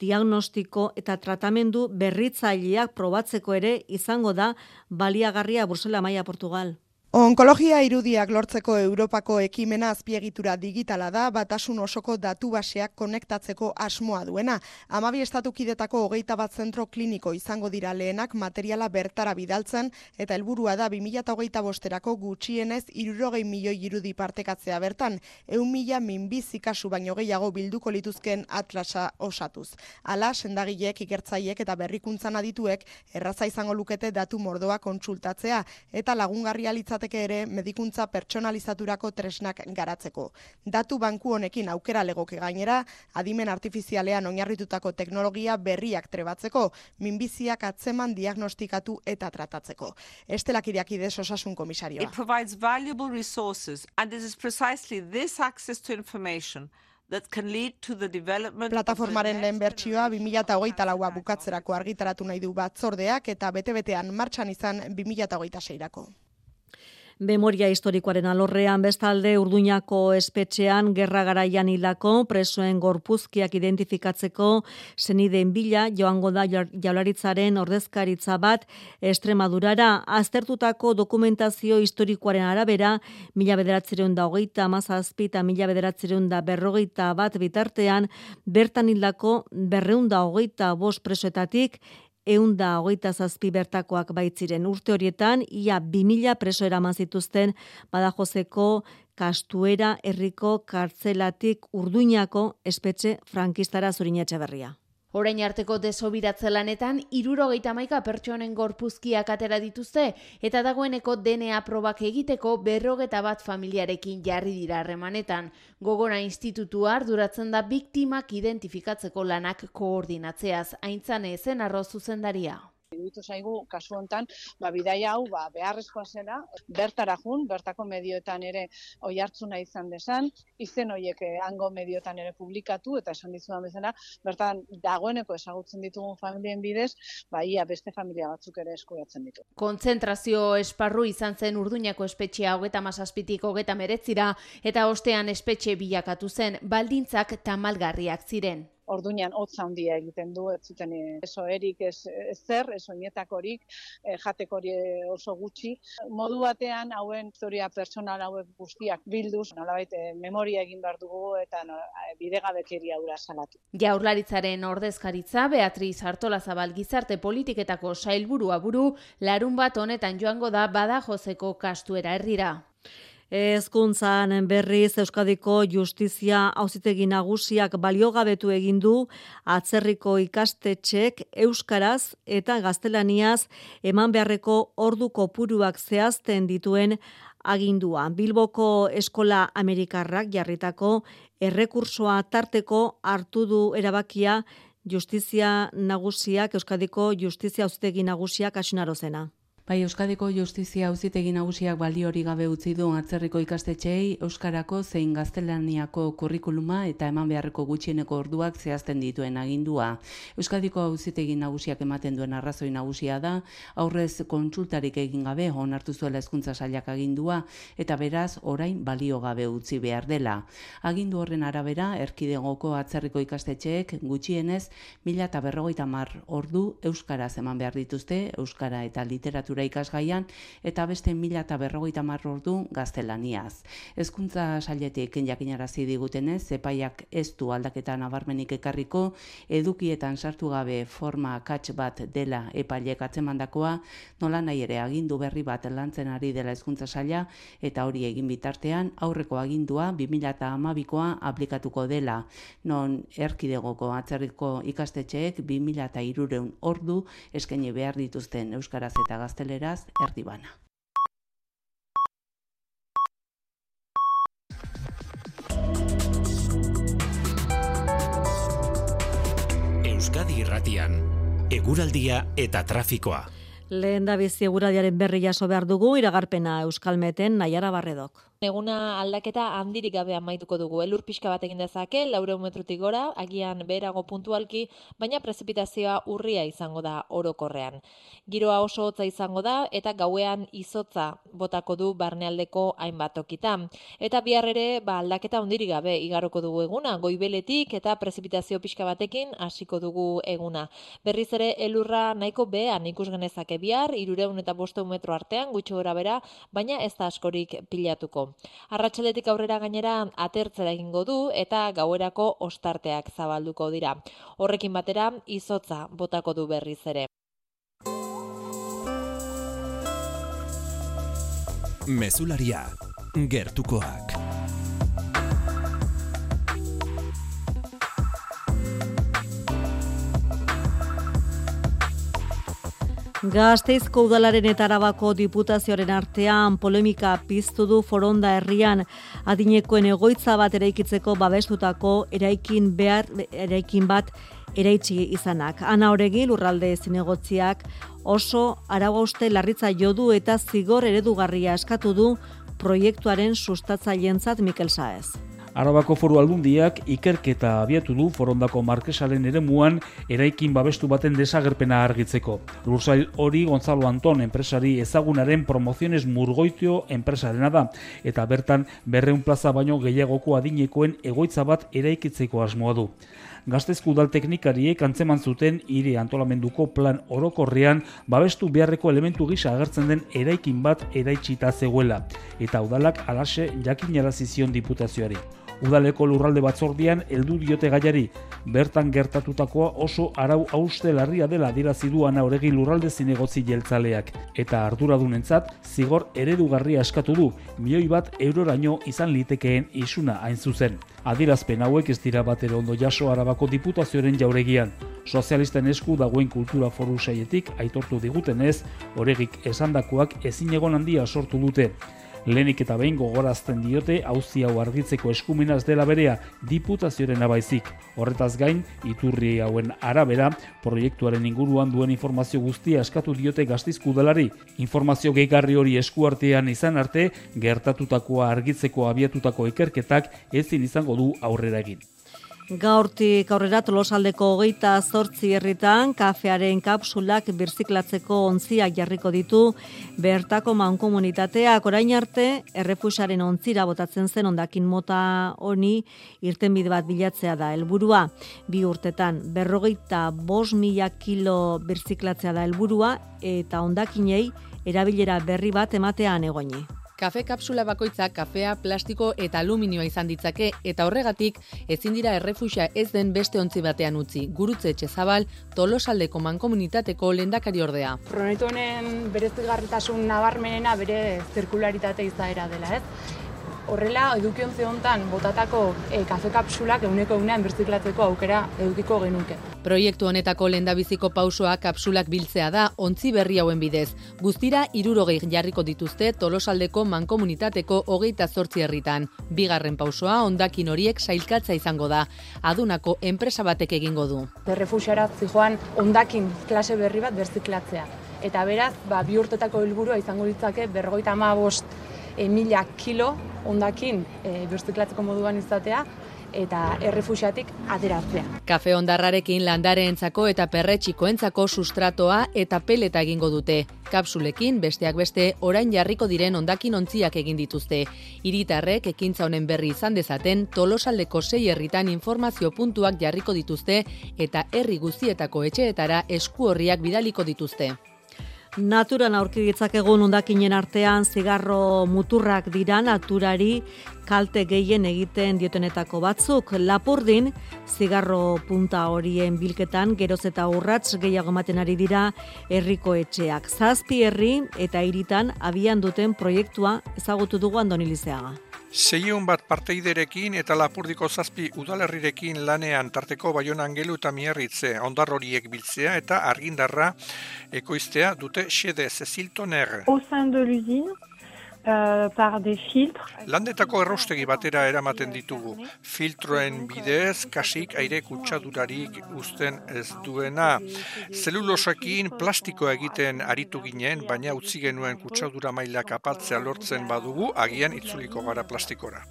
[SPEAKER 2] diagnostiko eta tratamendu berritzaileak probatzeko ere izango da baliagarria Bruselas Maia Portugal.
[SPEAKER 22] Onkologia irudiak lortzeko Europako ekimena azpiegitura digitala da, batasun osoko datu baseak konektatzeko asmoa duena. Amabi estatukidetako hogeita bat zentro kliniko izango dira lehenak materiala bertara bidaltzen, eta helburua da 2008 bosterako gutxienez irurogei milioi irudi partekatzea bertan, eun mila minbizi kasu baino gehiago bilduko lituzken atlasa osatuz. Ala, sendagilek, ikertzaiek eta berrikuntzan adituek erraza izango lukete datu mordoa kontsultatzea, eta lagungarria litzat litzateke ere medikuntza pertsonalizaturako tresnak garatzeko. Datu banku honekin aukera legoke gainera, adimen artifizialean oinarritutako teknologia berriak trebatzeko, minbiziak atzeman diagnostikatu eta tratatzeko. Estelak iriakidez osasun komisarioa.
[SPEAKER 33] It provides valuable resources and this is precisely this access to information that can lead to the development
[SPEAKER 22] Plataformaren lehen bertsioa 2008 laua bukatzerako argitaratu nahi du batzordeak eta bete-betean martxan izan 2008
[SPEAKER 2] Memoria historikoaren alorrean bestalde Urduñako espetxean gerra garaian hilako presoen gorpuzkiak identifikatzeko zenideen bila joango da jaularitzaren ordezkaritza bat Estremadurara. Aztertutako dokumentazio historikoaren arabera mila bederatzereun da hogeita amazazpi eta mila bederatzereun da berrogeita bat bitartean bertan hildako berreunda hogeita bost presoetatik eunda hogeita zazpi bertakoak baitziren urte horietan, ia bi mila preso eraman zituzten badajozeko kastuera herriko kartzelatik urduñako espetxe frankistara zurinetxe berria.
[SPEAKER 12] Orain arteko desobiratze lanetan, irurogeita maika pertsonen gorpuzkiak atera dituzte, eta dagoeneko DNA probak egiteko berrogeta bat familiarekin jarri dira harremanetan. Gogora institutua arduratzen da biktimak identifikatzeko lanak koordinatzeaz, aintzane ezen arroz zuzendaria.
[SPEAKER 34] Iruditu zaigu kasu hontan, ba bidaia hau ba beharrezkoa zela bertara jun, bertako medioetan ere oi hartzuna izan desan, izen hoiek eh, hango medioetan ere publikatu eta esan dizudan bezala, bertan dagoeneko ezagutzen ditugun familien bidez, ba ia beste familia batzuk ere eskuratzen ditu.
[SPEAKER 12] Kontzentrazio esparru izan zen Urduñako espetxea 37tik 39ra eta ostean espetxe bilakatu zen baldintzak tamalgarriak ziren
[SPEAKER 34] orduñan hotza handia egiten du, ez zuten eso erik, ez, ez zer, ez oinetakorik, e, jatekori oso gutxi. Modu batean, hauen historia personal hauek guztiak bilduz, nolabait memoria egin behar dugu eta no, e, bidegabekeri aura salatu.
[SPEAKER 12] Jaurlaritzaren ordezkaritza, Beatriz Artola Zabal gizarte politiketako sailburua buru, larun bat honetan joango da bada jozeko kastuera herrira.
[SPEAKER 2] Ezkuntzan berriz Euskadiko Justizia Auzitegi Nagusiak baliogabetu egin du atzerriko ikastetxek euskaraz eta gaztelaniaz eman beharreko ordu kopuruak zehazten dituen agindua. Bilboko Eskola Amerikarrak jarritako errekursoa tarteko hartu du erabakia Justizia nagusiak, Euskadiko Justizia Auzitegi nagusiak asunarozena.
[SPEAKER 14] Bai, Euskadiko Justizia Auzitegi Nagusiak balio hori gabe utzi du atzerriko ikastetxeei euskarako zein gaztelaniako kurrikuluma eta eman beharreko gutxieneko orduak zehazten dituen agindua. Euskadiko Auzitegi Nagusiak ematen duen arrazoi nagusia da aurrez kontsultarik egin gabe onartu zuela hezkuntza sailak agindua eta beraz orain balio gabe utzi behar dela. Agindu horren arabera erkidegoko atzerriko ikastetxeek gutxienez 1050 ordu euskaraz eman behar dituzte euskara eta literatura literatura ikasgaian eta beste mila eta berrogeita ordu gaztelaniaz. Hezkuntza sailetik jakinarazi digutenez, zepaiak ez du aldaketa nabarmenik ekarriko, edukietan sartu gabe forma kats bat dela epailek atzemandakoa, nola nahi ere agindu berri bat lantzen ari dela hezkuntza saila eta hori egin bitartean aurreko agindua 2012koa aplikatuko dela. Non erkidegoko atzerriko ikastetxeek 2300 ordu eskaini behar dituzten euskaraz eta gaztelaniaz gazteleraz erdibana.
[SPEAKER 1] Euskadi Irratian, eguraldia eta trafikoa.
[SPEAKER 2] Lehen da bizi eguraldiaren berri jaso behar dugu, iragarpena Euskalmeten Naiara Barredok.
[SPEAKER 11] Eguna aldaketa handirik gabe amaituko dugu. Elur pixka bat egin dezake, laure metrutik gora, agian berago puntualki, baina prezipitazioa urria izango da orokorrean. Giroa oso hotza izango da, eta gauean izotza botako du barnealdeko hainbat okita. Eta bihar ere, ba, aldaketa handirik gabe igaroko dugu eguna, goibeletik eta prezipitazio pixka batekin hasiko dugu eguna. Berriz ere, elurra nahiko behan ikus genezake bihar, irureun eta bosteun metro artean, gutxo gora bera, baina ez da askorik pilatuko. Arratxaletik aurrera gainera atertzera egingo du eta gauerako ostarteak zabalduko dira. Horrekin batera izotza botako du berriz ere.
[SPEAKER 1] Mesularia, gertukoak.
[SPEAKER 2] Gazteizko udalaren eta arabako diputazioaren artean polemika piztu du foronda herrian adinekoen egoitza bat eraikitzeko babestutako eraikin behar eraikin bat eraitsi izanak. Ana horegi lurralde zinegotziak oso arabauste larritza jodu eta zigor eredugarria eskatu du proiektuaren sustatzailentzat Mikel Saez.
[SPEAKER 35] Arabako foru aldundiak ikerketa abiatu du forondako markesalen ere muan eraikin babestu baten desagerpena argitzeko. Lursail hori Gonzalo Anton enpresari ezagunaren promoziones murgoitio enpresarena da, eta bertan berreun plaza baino gehiagoko adinekoen egoitza bat eraikitzeko asmoa du. Gaztezku udal teknikariek antzeman zuten hiri antolamenduko plan orokorrean babestu beharreko elementu gisa agertzen den eraikin bat eraitsita zegoela, eta udalak alase jakinarazizion diputazioari. Udaleko lurralde batzordian heldu diote gaiari, bertan gertatutakoa oso arau hauste larria dela dirazi duan auregi lurralde zinegotzi jeltzaleak, eta arduradunentzat zigor eredugarria eskatu du, milioi bat euroraino izan litekeen isuna hain zuzen. Adirazpen hauek ez dira batero ondo jaso arabako diputazioaren jauregian. Sozialisten esku dagoen kultura foru saietik aitortu digutenez, oregik esandakoak ezin egon handia sortu dute. Lenik eta behin gogorazten diote auzi hau argitzeko eskumenaz dela berea diputazioaren abaizik. Horretaz gain, iturri hauen arabera, proiektuaren inguruan duen informazio guztia eskatu diote gaztizku delari. Informazio gehigarri hori eskuartean izan arte, gertatutakoa argitzeko abiatutako ikerketak ezin izango du aurrera egin.
[SPEAKER 2] Gaurtik aurrera tolosaldeko hogeita zortzi herritan kafearen kapsulak birziklatzeko ontziak jarriko ditu bertako mankomunitateak orain arte errefusaren ontzira botatzen zen ondakin mota honi irtenbide bat bilatzea da helburua bi urtetan berrogeita bos mila kilo birziklatzea da helburua eta ondakinei erabilera berri bat ematean egoni.
[SPEAKER 11] Kafe kapsula bakoitza kafea, plastiko eta aluminioa izan ditzake eta horregatik ezin dira errefuxa ez den beste ontzi batean utzi. Gurutze etxezabal, tolosaldeko mankomunitateko lendakari ordea.
[SPEAKER 34] Pronetu honen bere zigarritasun nabarmenena bere zirkularitate izaera dela, ez?
[SPEAKER 36] Horrela, edukiontze hontan botatako e, kafe kapsulak euneko eunean berziklatzeko aukera edukiko genuke.
[SPEAKER 37] Proiektu honetako lendabiziko pausoa kapsulak biltzea da ontzi berri hauen bidez. Guztira irurogei jarriko dituzte tolosaldeko mankomunitateko hogeita zortzi herritan. Bigarren pausoa ondakin horiek sailkatza izango da. Adunako enpresa batek egingo du.
[SPEAKER 36] Derrefusiara zijoan ondakin klase berri bat berziklatzea. Eta beraz, ba, bi urtetako helburua izango ditzake berrogeita ama bost e, mila kilo ondakin e, berziklatzeko moduan izatea, eta errefusiatik ateratzea.
[SPEAKER 37] Kafe ondarrarekin landareentzako eta perretxikoentzako sustratoa eta peleta egingo dute. Kapsulekin besteak beste orain jarriko diren ondakin ontziak egin dituzte. Hiritarrek ekintza honen berri izan dezaten Tolosaldeko sei herritan informazio puntuak jarriko dituzte eta herri guztietako etxeetara esku horriak bidaliko dituzte.
[SPEAKER 2] Naturan aurki ditzakegu hondakinen artean zigarro muturrak dira naturari kalte gehien egiten diotenetako batzuk. Lapurdin zigarro punta horien bilketan geroz eta urrats gehiago ematen ari dira herriko etxeak. Zazpi herri eta hiritan abian duten proiektua ezagutu dugu Andonilizeaga.
[SPEAKER 38] Seion bat parteiderekin eta lapurdiko zazpi udalerrirekin lanean tarteko baion angelu eta miarritze ondar horiek biltzea eta argindarra ekoiztea dute xede Cecil
[SPEAKER 39] Au sein de l'usine, uh, par des filtres.
[SPEAKER 38] Landetako errostegi batera eramaten ditugu. Filtroen bidez, kasik aire kutsadurarik uzten ez duena. Zelulosakin plastikoa egiten aritu ginen, baina utzi genuen kutsadura mailak apatzea lortzen badugu, agian itzuliko gara plastikora.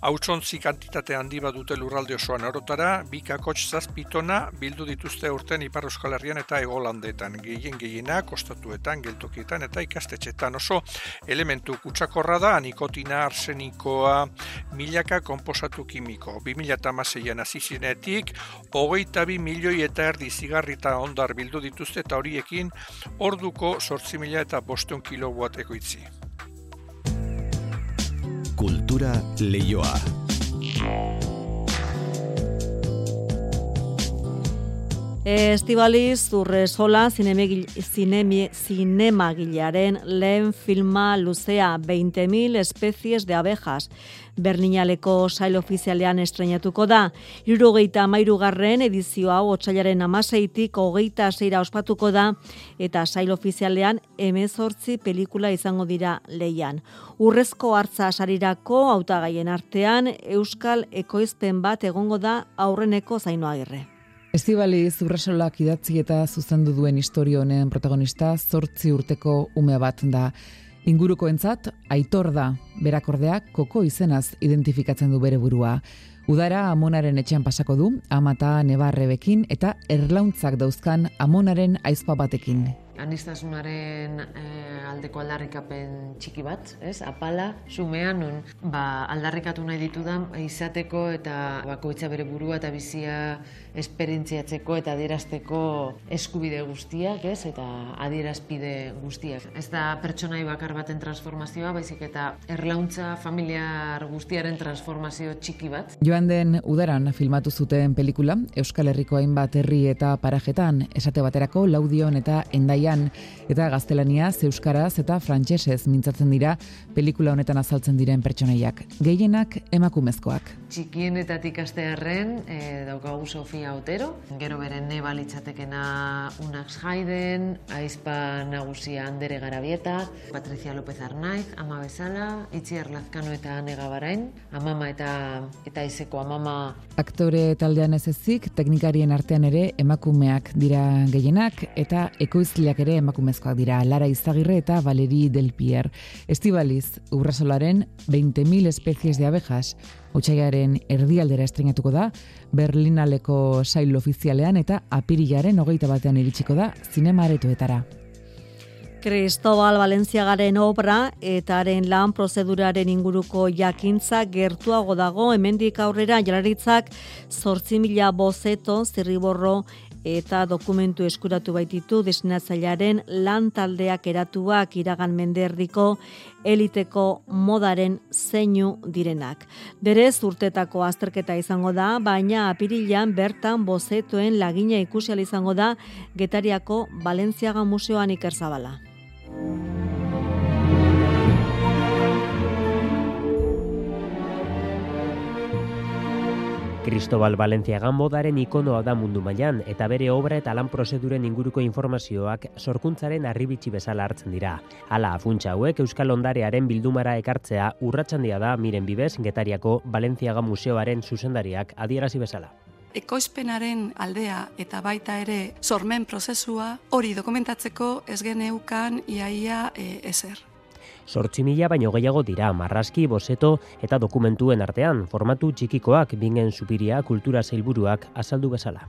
[SPEAKER 38] Hautsontzi kantitate handi badute lurralde osoan orotara, bi kakotx zazpitona bildu dituzte urten Ipar Euskal Herrian eta Egolandetan. Gehien gehiena, kostatuetan, geltokietan eta ikastetxetan oso elementu kutsakorra da, nikotina, arsenikoa, milaka komposatu kimiko. 2006an azizinetik, hogeita bi milioi eta erdi zigarrita ondar bildu dituzte eta horiekin orduko sortzi mila eta boston kilowatt ekoitzi.
[SPEAKER 40] Kultura leioa.
[SPEAKER 2] Estibaliz Urresola zinemagilearen lehen filma luzea 20.000 especies de abejas. Berninaleko sail ofizialean estrenatuko da. Irurogeita amairugarren edizio hau otxailaren amaseitik hogeita zeira ospatuko da eta sail ofizialean emezortzi pelikula izango dira leian. Urrezko hartza sarirako hautagaien artean Euskal Ekoizpen bat egongo da aurreneko zainoa gerre.
[SPEAKER 41] Estibali Zurrasolak idatzi eta zuzendu duen historio honen protagonista zortzi urteko ume bat da. Ingurukoentzat aitor da, berakordeak koko izenaz identifikatzen du bere burua. Udara amonaren etxean pasako du, amata nebarrebekin eta erlauntzak dauzkan amonaren aizpa batekin
[SPEAKER 42] anistasunaren e, aldeko aldarrikapen txiki bat, ez? Apala, sumean, nun, ba, aldarrikatu nahi ditudan, izateko eta bakoitza bere burua eta bizia esperientziatzeko eta adierazteko eskubide guztiak, ez? Eta adierazpide guztiak. Ez da pertsonai bakar baten transformazioa, baizik eta erlauntza familiar guztiaren transformazio txiki bat.
[SPEAKER 41] Joan den udaran filmatu zuten pelikula, Euskal Herriko hainbat herri eta parajetan, esate baterako laudion eta endaia eta gaztelaniaz, euskaraz eta frantsesez mintzatzen dira pelikula honetan azaltzen diren pertsonaiak. Gehienak emakumezkoak.
[SPEAKER 42] Txikienetatik astearren e, daukagu Sofia Otero, gero beren neba litzatekena Unax Haiden, Aizpa Nagusia Andere Garabieta, Patricia López Arnaiz, Ama Bezala, Itziar Lazkano eta Anega Barain, Amama eta eta Izeko Amama.
[SPEAKER 41] Aktore taldean ez ezik, teknikarien artean ere emakumeak dira gehienak eta ekoizliak ere emakumezkoak dira Lara Izagirre eta Valeri Del Pier. Estibaliz, urrasolaren 20.000 especies de abejas, utxaiaren erdialdera estrenatuko da, Berlinaleko sail ofizialean eta apirilaren hogeita batean iritsiko da zinemaretuetara.
[SPEAKER 2] Cristobal Valenciagaren obra eta haren lan prozeduraren inguruko jakintza gertuago dago hemendik aurrera jalaritzak 8.000 bozeto zirriborro eta dokumentu eskuratu baititu desinatzailearen lan taldeak eratuak iragan menderdiko eliteko modaren zeinu direnak. Berez urtetako azterketa izango da, baina apirilan bertan bozetoen lagina ikusial izango da Getariako Balentziaga Museoan ikerzabala.
[SPEAKER 43] Cristobal Valenciaga modaren ikonoa da mundu mailan eta bere obra eta lan prozeduren inguruko informazioak sorkuntzaren arribitsi bezala hartzen dira. Hala, afuntza hauek Euskal Ondarearen bildumara ekartzea urratsandia da miren bibez Getariako Valenciaga Museoaren zuzendariak adierazi bezala
[SPEAKER 44] ekoizpenaren aldea eta baita ere sormen prozesua hori dokumentatzeko ez geneukan iaia e, ezer.
[SPEAKER 43] Sortzi mila baino gehiago dira, marraski, boseto eta dokumentuen artean, formatu txikikoak bingen supiria kultura zeilburuak azaldu bezala.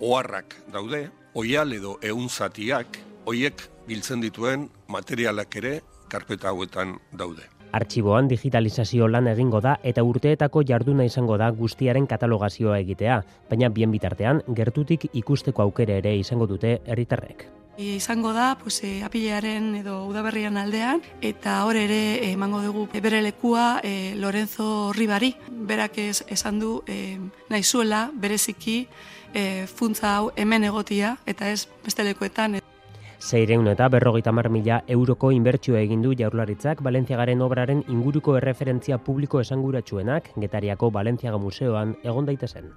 [SPEAKER 45] Oarrak daude, oial edo eunzatiak, oiek biltzen dituen materialak ere karpeta hauetan daude.
[SPEAKER 43] Artxiboan digitalizazio lan egingo da eta urteetako jarduna izango da guztiaren katalogazioa egitea, baina bien bitartean gertutik ikusteko aukere ere izango dute herritarrek.
[SPEAKER 44] E, izango da, pues, e, apilearen edo udaberrian aldean, eta hor ere emango dugu bere lekua e, Lorenzo Ribari. Berak ez, esan du e, nahizuela bereziki e, funtza hau hemen egotia, eta ez beste lekuetan.
[SPEAKER 43] Zeireun eta berrogeita mar mila euroko inbertsio egin du jaurlaritzak Balentziagaren obraren inguruko erreferentzia publiko esanguratsuenak Getariako Balentziaga Museoan egon daitezen.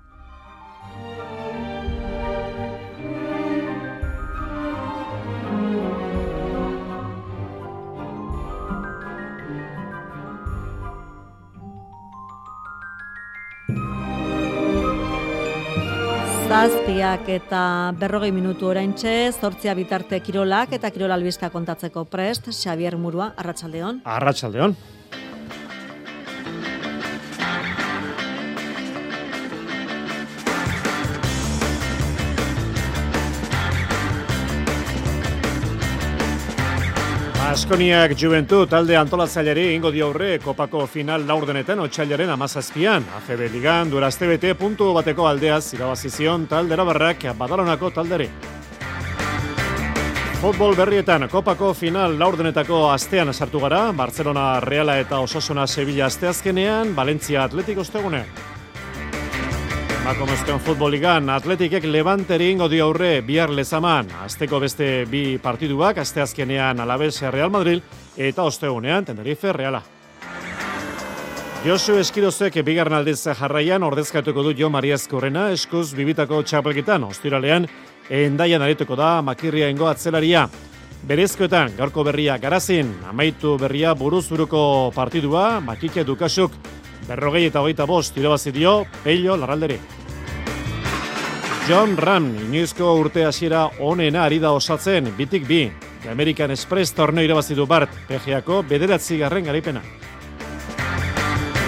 [SPEAKER 2] Zazpiak eta berrogei minutu orain txe, zortzia bitarte kirolak eta kirol albizka kontatzeko prest, Xavier Murua, Arratxaldeon.
[SPEAKER 9] Arratxaldeon. Askoniak Juventud talde antolatzaileri ingo di aurre kopako final laurdenetan otxailaren amazazpian. AFB Ligan durazte bete puntu bateko aldeaz irabazizion taldera barrak badalonako talderi. Futbol berrietan kopako final laurdenetako astean sartu gara, Barcelona Reala eta Osasuna Sevilla asteazkenean, Valencia Atletik ostegune. Bakomezten futboligan atletikek levanteri ingo di aurre bihar lezaman. Azteko beste bi partiduak, asteazkenean Alabes Real Madrid eta ostegunean Tenerife Reala. Josu Eskirozek bigarren aldiz jarraian ordezkatuko du Jo Mariaz Korrena eskuz bibitako txapelketan. Ostiralean endaian arituko da makirria ingo atzelaria. Berezkoetan, gaurko berria garazin, amaitu berria buruzburuko partidua, makike dukasuk, berrogei eta hogeita bost, irabazi dio, peilo larralderi. John Ram, inoizko urte hasiera onena ari da osatzen, bitik bi. The American Express torneo irabazi du Bart, PGako bederatzi garren garipena.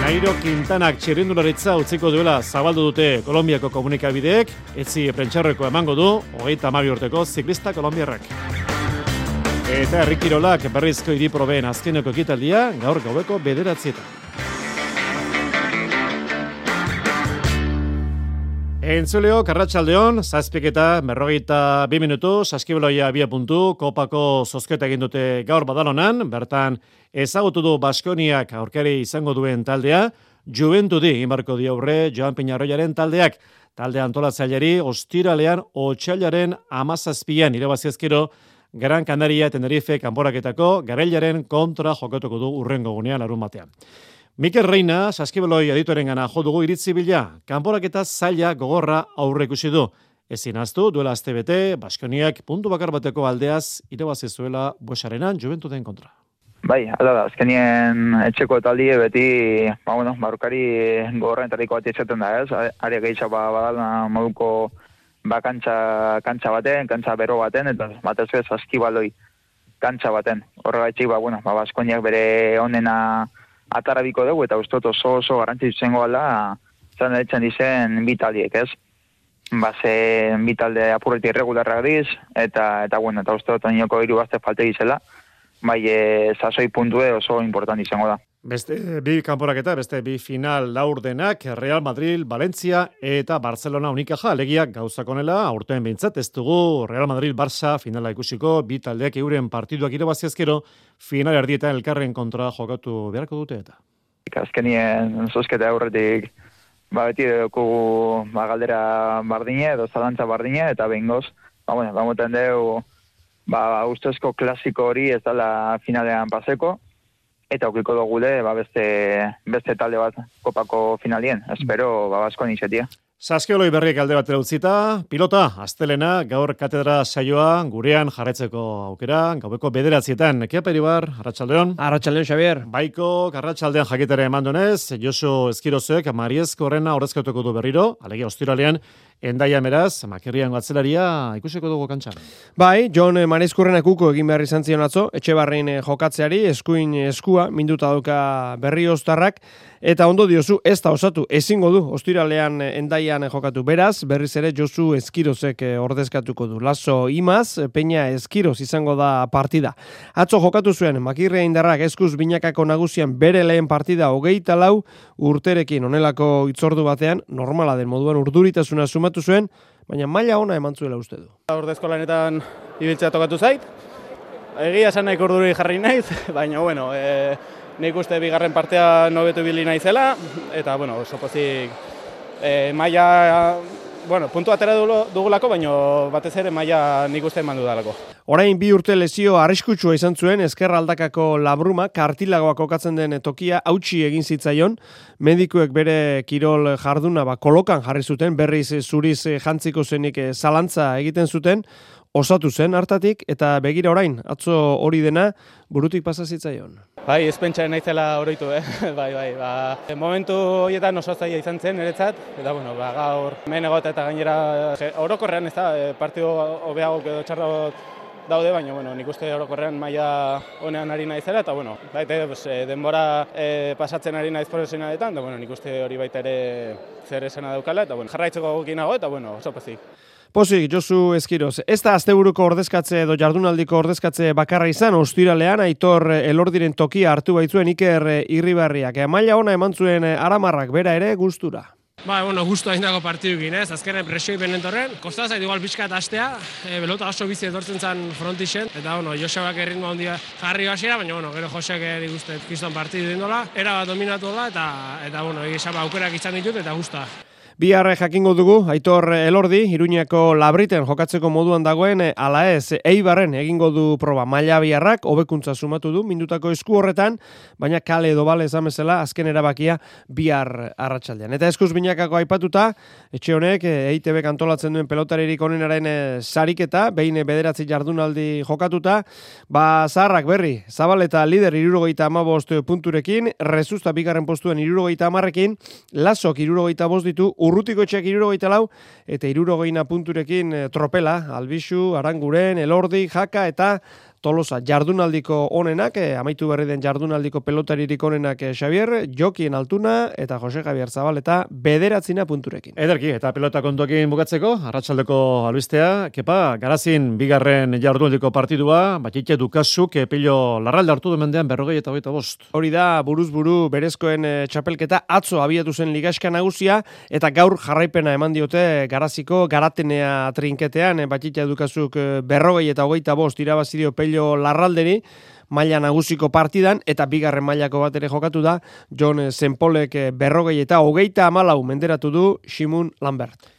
[SPEAKER 9] Nairo Quintanak txirrindularitza utziko duela zabaldu dute Kolombiako komunikabideek, etzi prentxarreko emango du, hogeita amabi urteko ziklista kolombiarrak. Eta herrikirolak berrizko iriprobeen azkeneko ekitaldia, gaur gaueko bederatzietan. Entzuleo, Karratxaldeon, zazpik eta berrogeita bi minutu, saskibeloia bia puntu, kopako zozketa egin dute gaur badalonan, bertan ezagutu du Baskoniak aurkari izango duen taldea, juventu di, inbarko di aurre, Joan Peñarroiaren taldeak, talde antolatzaileari, ostiralean, otxailaren amazazpian, irabaziazkero, Gran Canaria, Tenerife, Kanporaketako, Garellaren kontra jokatuko du urrengo gunean, larun batean. Mikel Reina, saskiboloi editoren gana jodugu iritzi bila, kanporak eta zaila gogorra aurre ikusi du. Ezin aztu, duela azte bete, Baskoniak puntu bakar bateko aldeaz, irabazi zuela buesarenan, juventu den kontra.
[SPEAKER 46] Bai, ala da, azkenien etxeko taldi beti, ba, bueno, barukari gogorra entariko bat izaten da, ez? Ari gehiago ba, badalna moduko ba, kantxa, kantxa baten, kantxa bero baten, eta batez ez askibaloi kantxa baten. Horregaitxik, ba, bueno, ba, Baskoniak bere onena atarabiko dugu, eta ustot oso oso garantzitzen zengo ala, zan ditzen dizen bitaliek, ez? Ba, ze bitalde apurreti irregularrak diz, eta, eta bueno, eta ustot onioko iru gazte falte gizela, bai, e, sasoi puntue oso important izango da.
[SPEAKER 9] Beste bi kanporaketa, beste bi final laurdenak, Real Madrid, Valencia eta Barcelona unikaja, alegiak gauzakonela, aurten bintzat, ez dugu Real Madrid, Barça, finala ikusiko, bi taldeak euren partiduak irabaziazkero, final erdieta elkarren kontra jokatu beharko dute eta.
[SPEAKER 46] Azkenien, zuzketa aurretik, ba beti dugu ba, galdera bardine, edo zalantza bardine, eta behingoz, ba, bueno, ba, dugu, ba, ustezko klasiko hori ez dala finalean paseko, eta okiko dugule ba, beste, beste talde bat kopako finalien. Espero ba, basko nixetia.
[SPEAKER 9] Zaskeoloi berriek alde batera utzita, pilota, astelena, gaur katedra saioa, gurean jarretzeko aukera, gaubeko bederatzietan, ekia peri bar, Arratxaldeon?
[SPEAKER 47] Arratxaldeon, Xavier.
[SPEAKER 9] Baiko, Arratxaldean jakitere eman donez, Josu Eskirozek, Mariezko horrena horrezkatuko du berriro, alegia ostiralean, Endaia meraz, makerrian gatzelaria ikusiko dugu kantxan.
[SPEAKER 47] Bai, John Marizkurren kuko egin behar izan zion atzo, etxe barrein jokatzeari, eskuin eskua, minduta dauka berri ostarrak, eta ondo diozu, ez da osatu, ezingo du, ostiralean endaian jokatu beraz, berriz ere Josu Eskirozek ordezkatuko du. Lazo imaz, Peña Eskiroz izango da partida. Atzo jokatu zuen, makirria indarrak eskuz binakako nagusian bere lehen partida hogeita lau, urterekin onelako itzordu batean, normala den moduan urduritasuna sumat zuen, baina maila ona eman zuela uste du.
[SPEAKER 48] Ordezko lanetan ibiltzea tokatu zait, egia esan nahi urduri jarri naiz, (laughs) baina bueno, e, nik uste bigarren partea nobetu bili naizela, eta bueno, oso pozik e, maila bueno, puntu atera dugulako, baina batez ere maila nik uste eman dudalako.
[SPEAKER 47] Orain bi urte lesio arriskutsua izan zuen ezkerra aldakako labruma, kartilagoak okatzen den tokia hautsi egin zitzaion, medikuek bere kirol jarduna ba, kolokan jarri zuten, berriz zuriz jantziko zenik zalantza egiten zuten, osatu zen hartatik eta begira orain, atzo hori dena burutik pasa zitzaion.
[SPEAKER 48] Bai, ez pentsa naizela oroitu, eh? (laughs) bai, bai, ba, momentu horietan oso zaila izan zen, niretzat, eta bueno, ba, gaur, mehen egot eta gainera, orokorrean ez da, e, partio hobeago edo txarra daude, baina bueno, nik uste orokorrean maila honean ari naizela, eta bueno, baita pues, e, denbora e, pasatzen ari naiz profesionaletan, eta bueno, nik uste hori baita ere zer esena daukala, eta bueno, jarraitzeko gokinago, eta bueno, oso pezik.
[SPEAKER 47] Pozik, Josu Eskiroz, ez da asteburuko ordezkatze edo jardunaldiko ordezkatze bakarra izan, ostiralean aitor elordiren tokia hartu baitzuen Iker Irribarriak. Maila ona eman zuen aramarrak bera ere gustura.
[SPEAKER 49] Ba, bueno, gustu hain dago partidu ez? Azkenen presioi benentorren. Kosta zait, igual pixka eta astea, e, belota oso bizi edortzen zen frontixen. Eta, bueno, Josebak erritmo handia jarri basiera, baina, bueno, gero Josek eri guztet kiston partidu dindola. Era bat dominatu da, eta, eta bueno, egizan aukerak izan ditut, eta gusta.
[SPEAKER 47] Bihar jakingo dugu, Aitor Elordi, Iruñako labriten jokatzeko moduan dagoen, ala ez, eibarren egingo du proba maila biharrak, hobekuntza sumatu du, mindutako esku horretan, baina kale edo bale ezamezela, azken erabakia bihar arratsaldean. Eta eskuz binakako aipatuta, etxe honek, EITB kantolatzen duen pelotaririk onenaren eh, sariketa, behin bederatzi jardunaldi jokatuta, ba zaharrak berri, zabal eta lider irurogeita amabost punturekin, rezusta bigarren postuen irurogeita amarrekin, lasok irurogeita bost ditu, urrutiko etxeak irurogeita lau, eta irurogeina punturekin eh, tropela, albixu, aranguren, elordi, jaka eta Tolosa jardunaldiko onenak, eh, amaitu berri den jardunaldiko pelotaririk onenak eh, Xavier, Jokien Altuna eta Jose Javier Zabal eta bederatzina punturekin.
[SPEAKER 9] Ederki, eta pelota kontokin bukatzeko, arratsaldeko albistea, kepa, garazin bigarren jardunaldiko partidua, batxitxe dukazuk, pilo larralde hartu du mendean berrogei eta hogeita bost.
[SPEAKER 47] Hori da, buruz buru berezkoen eh, txapelketa atzo abiatu zen ligaska nagusia, eta gaur jarraipena eman diote garaziko garatenea trinketean, eh, batxitxe dukazuk eh, berrogei eta hogeita bost irabazidio pelo Larralderi maila nagusiko partidan eta bigarren mailako bat ere jokatu da John Zenpolek eh, berrogei eta hogeita amalau menderatu du Simun Lambert.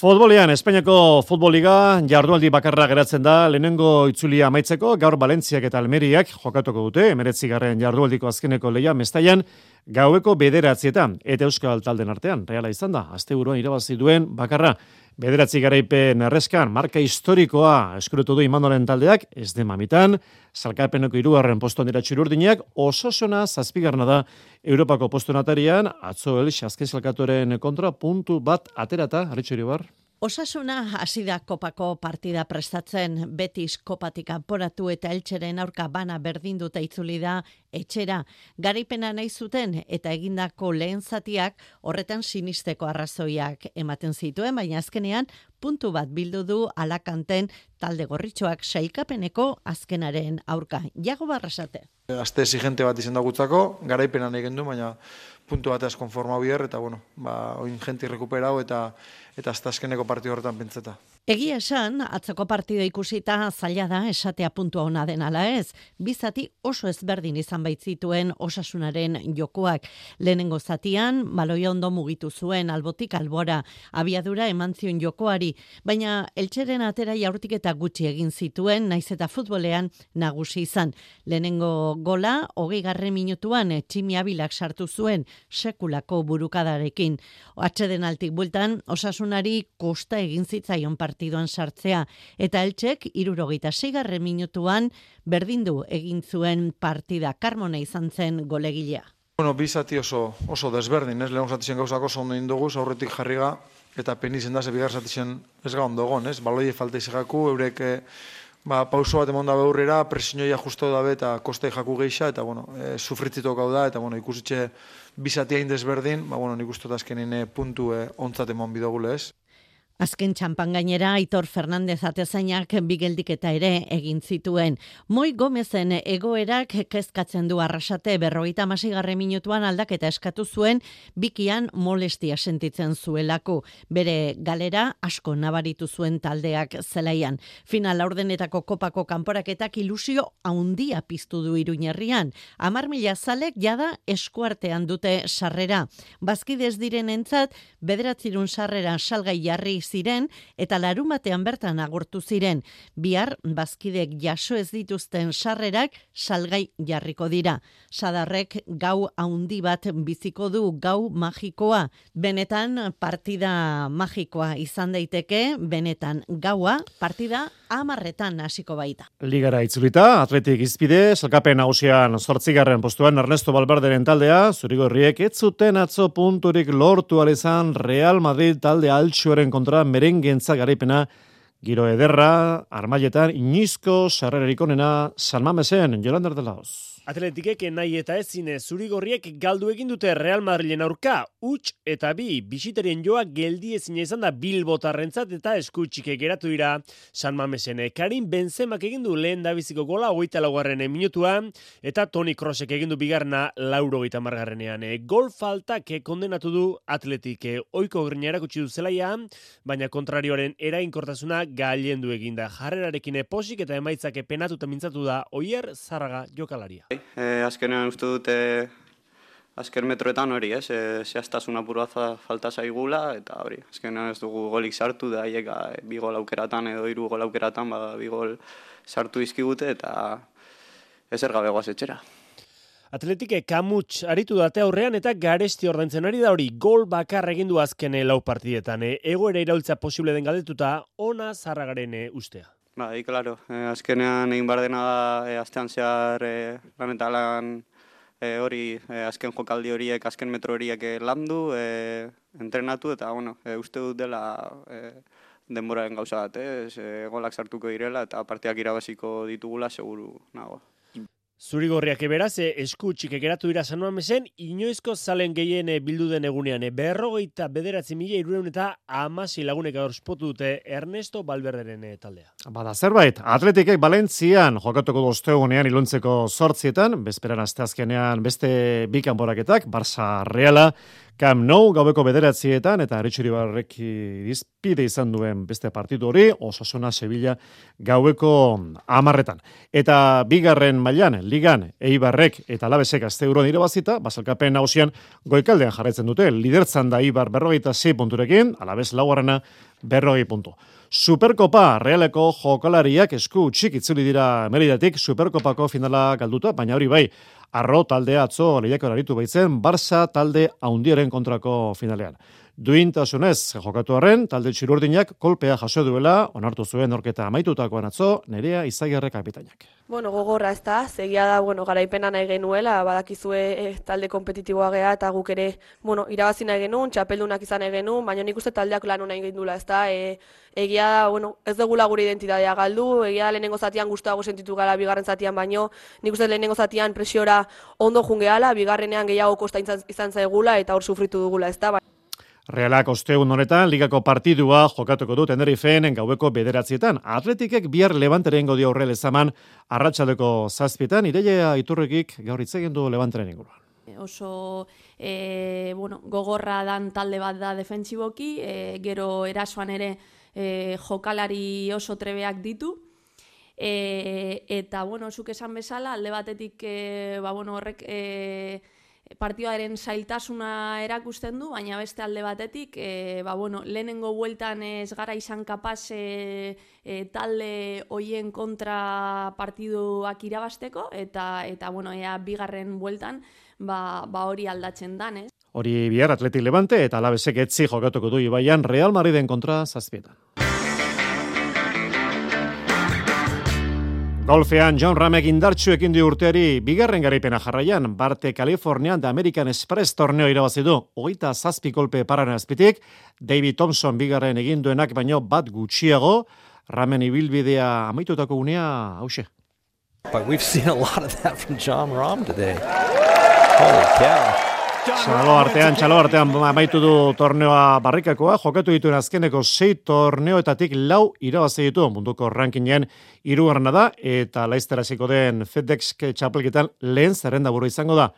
[SPEAKER 9] Futbolian, Espainiako futboliga jardualdi bakarra geratzen da lehenengo itzulia amaitzeko, gaur Valentziak eta Almeriak jokatuko dute, emeretzi garren jardualdiko azkeneko leia mestaian, gaueko bederatzietan, eta euskal talden artean, reala izan da, azte buruan irabazi duen bakarra, Bederatzi garaipen erreskan, marka historikoa eskuretu du imanoren taldeak, ez de mamitan, salkapeneko irugarren postuan dira txururdinak, oso zona zazpigarna da Europako postunatarian, atzo el xazke kontra puntu bat aterata, haritxuri bar.
[SPEAKER 50] Osasuna hasi da kopako partida prestatzen, Betis kopatik kanporatu eta eltxeren aurka bana berdin dute itzuli da etxera. Garaipena nahi zuten eta egindako lehen zatiak horretan sinisteko arrazoiak ematen zituen, baina azkenean puntu bat bildu du alakanten talde gorritxoak sailkapeneko azkenaren aurka. Jago barrasate.
[SPEAKER 51] Aste exigente bat izan dagutzako, garaipena nahi gendu, baina
[SPEAKER 47] puntu bat konforma bier, eta bueno, ba, oin jenti rekuperau eta eta azta azkeneko partio horretan pentseta.
[SPEAKER 50] Egia esan, atzeko partida ikusita zaila da esatea puntua ona den ala ez. Bizati oso ezberdin izan baitzituen osasunaren jokoak. Lehenengo zatian, baloi ondo mugitu zuen albotik albora, abiadura eman zion jokoari, baina eltseren atera jaurtik eta gutxi egin zituen, naiz eta futbolean nagusi izan. Lehenengo gola, hogei garre minutuan, tximi abilak sartu zuen, sekulako burukadarekin. Atxeden altik bultan, osasunari kosta egin zitzaion partidoan sartzea. Eta eltsek, irurogeita seigarre minutuan, berdindu egin zuen partida. Karmona izan zen golegilea.
[SPEAKER 47] Bueno, bizati oso, oso desberdin, ez? Lehen zatixen gauzako ondo indugu, aurretik jarriga, eta penizen da, ze bigar zatixen ez ga ondogon, ez? Baloi falta izegaku, eurek eh, ba, pauso bat emon da beurrera, presinioia justo da eta koste jaku geixa, eta bueno, e, sufritzitok hau da, eta bueno, ikusitxe bizati hain desberdin, ba, bueno, nik uste azkenin eh, puntu e, ontzat emon bidogule, ez?
[SPEAKER 50] Azken txampan gainera Aitor Fernandez atezainak bigeldik eta ere egin zituen. Moi Gomezen egoerak kezkatzen du arrasate berroita masigarre minutuan aldaketa eskatu zuen bikian molestia sentitzen zuelako. Bere galera asko nabaritu zuen taldeak zelaian. Final aurdenetako kopako kanporaketak ilusio haundia piztu du iruñerrian. Amar mila zalek jada eskuartean dute sarrera. Bazkidez diren entzat, bederatzirun sarrera salgai jarri ziren eta larumatean bertan agurtu ziren. Bihar bazkidek jaso ez dituzten sarrerak salgai jarriko dira. Sadarrek gau haundi bat biziko du gau magikoa. Benetan partida magikoa izan daiteke, benetan gaua partida amarretan hasiko baita.
[SPEAKER 9] Ligara itzulita, atletik izpide, salkapen nagusian sortzigarren postuan Ernesto Balberderen taldea, zurigorriek ez zuten atzo punturik lortu alizan Real Madrid talde altxuaren kontra merengentza garaipena giro ederra, armailetan, inizko, sarrererik onena, San Mamesen, Jolander de Laos.
[SPEAKER 52] Atletikek nahi eta ezin zurigorriek galdu egin dute Real Madrilen aurka, huts eta bi, bisiterien joa geldi ezin izan da bilbotarrentzat eta eskutxike geratu dira San Mamesen. Karin Benzemak egin du lehen dabiziko gola, oita laugarren minutua, eta Toni Kroosek egin du bigarna lauro gita margarrenean. Gol faltak kondenatu du atletik, oiko grina erakutsi du zelaia, baina kontrarioaren erainkortasuna gailendu eginda. Jarrerarekin posik eta emaitzake penatuta mintzatu da oier zarraga jokalaria
[SPEAKER 53] e, azkenean uste dute azken metroetan hori, ez, e, zehaztasun apurua falta zaigula, eta hori, azkenean ez dugu golik sartu, da hiek e, bi gol aukeratan edo hiru gol aukeratan, ba, bi gol sartu izkigute, eta ez ergabe guaz etxera.
[SPEAKER 52] Atletike kamuts aritu date aurrean eta garesti ordaintzen ari da hori gol bakar egin du azken lau partietan. E, egoera iraultza posible den galdetuta ona zarragaren ustea.
[SPEAKER 53] Bai, claro. Eh, azkenean egin bar dena da eh, astean zehar eh, lan eta lan eh, hori eh, azken jokaldi horiek, azken metro horiek landu, eh, entrenatu eta bueno, eh, uste dut dela eh, denboraren gauza bat, eh, golak sartuko direla eta partiak irabaziko ditugula seguru nago.
[SPEAKER 52] Zurigorriak eberaz, eh, esku txike geratu dira sanuan mesen, inoizko zalen gehien eh, bildu den egunean. Eh, berrogeita bederatzi mila irureun eta amasi lagunek gaur spotu dute Ernesto Balberderen taldea.
[SPEAKER 9] Bada zerbait, atletikek Balentzian jokatuko dozte egunean iluntzeko sortzietan, bezperan azteazkenean beste bikan boraketak, Barça Reala, Kam Nou gaueko bederatzietan eta Aritxuri Barreki dizpide izan duen beste partidu hori, Osasuna Sevilla gaueko amarretan. Eta bigarren mailan ligan, Eibarrek eta Labesek azte euron irabazita, basalkapen nausian goikaldean jarraitzen dute, lidertzan da Eibar berrogeita 6 punturekin, Alabez laugarrena berrogei puntu. Superkopa realeko jokalariak esku txik itzuli dira meridatik Superkopako finala galduta, baina hori bai, arro talde atzo lehiak horaritu baitzen, Barça talde haundiaren kontrako finalean. Duintasunez jokatu arren, talde txirurdinak kolpea jaso duela, onartu zuen orketa amaitutakoan atzo, nerea izagerre kapitainak.
[SPEAKER 54] Bueno, gogorra ez da, zegia da, bueno, garaipena nahi genuela, badakizue e, talde kompetitiboa gea, eta guk ere, bueno, irabazi nahi genuen, txapeldunak izan nahi genuen, baina nik uste taldeak lanu nahi gendula, ez da, e, egia da, bueno, ez dugu gure identitatea galdu, egia da lehenengo zatian guztuago sentitu gala bigarren zatian baino, nik uste lehenengo zatian presiora ondo jungeala, bigarrenean gehiago kosta izan zaigula, eta hor sufritu dugula, ez da,
[SPEAKER 9] Realak ostegun honetan, ligako partidua jokatuko du Tenerifeen gaueko bederatzietan. Atletikek bihar levanteren godio horre lezaman arratsaldeko zazpietan, ireia iturrekik gaur itzegin du levanteren inguruan.
[SPEAKER 55] oso e, bueno, gogorra dan talde bat da defentsiboki, e, gero erasoan ere e, jokalari oso trebeak ditu. E, eta, bueno, zuk esan bezala, alde batetik, e, ba, bueno, horrek e, partioaren zailtasuna erakusten du, baina beste alde batetik, e, ba, bueno, lehenengo bueltan ez gara izan kapaz e, talde hoien kontra partiduak irabasteko, eta, eta bueno, ea, bigarren bueltan, ba, ba hori aldatzen dan, ez?
[SPEAKER 9] Hori bihar atletik levante eta alabezek etzi jokatuko du ibaian Real Madriden kontra zazpietan. Golfean John Ramek indartxu ekin du urteari bigarren garaipena jarraian, Barte Kalifornian da American Express torneo irabazi du. Oita zazpi kolpe pararen azpitik, David Thompson bigarren egin duenak baino bat gutxiago, Ramen ibilbidea amaitutako unea, hause.
[SPEAKER 56] But we've seen a lot of that from John Rahm today. Holy cow.
[SPEAKER 9] Txalo artean, txalo artean amaitu du torneoa barrikakoa, jokatu dituen azkeneko sei torneoetatik lau irabazi ditu munduko rankingen irugarrena da, eta laiztera den FedEx txapelketan lehen zerrenda buru izango da.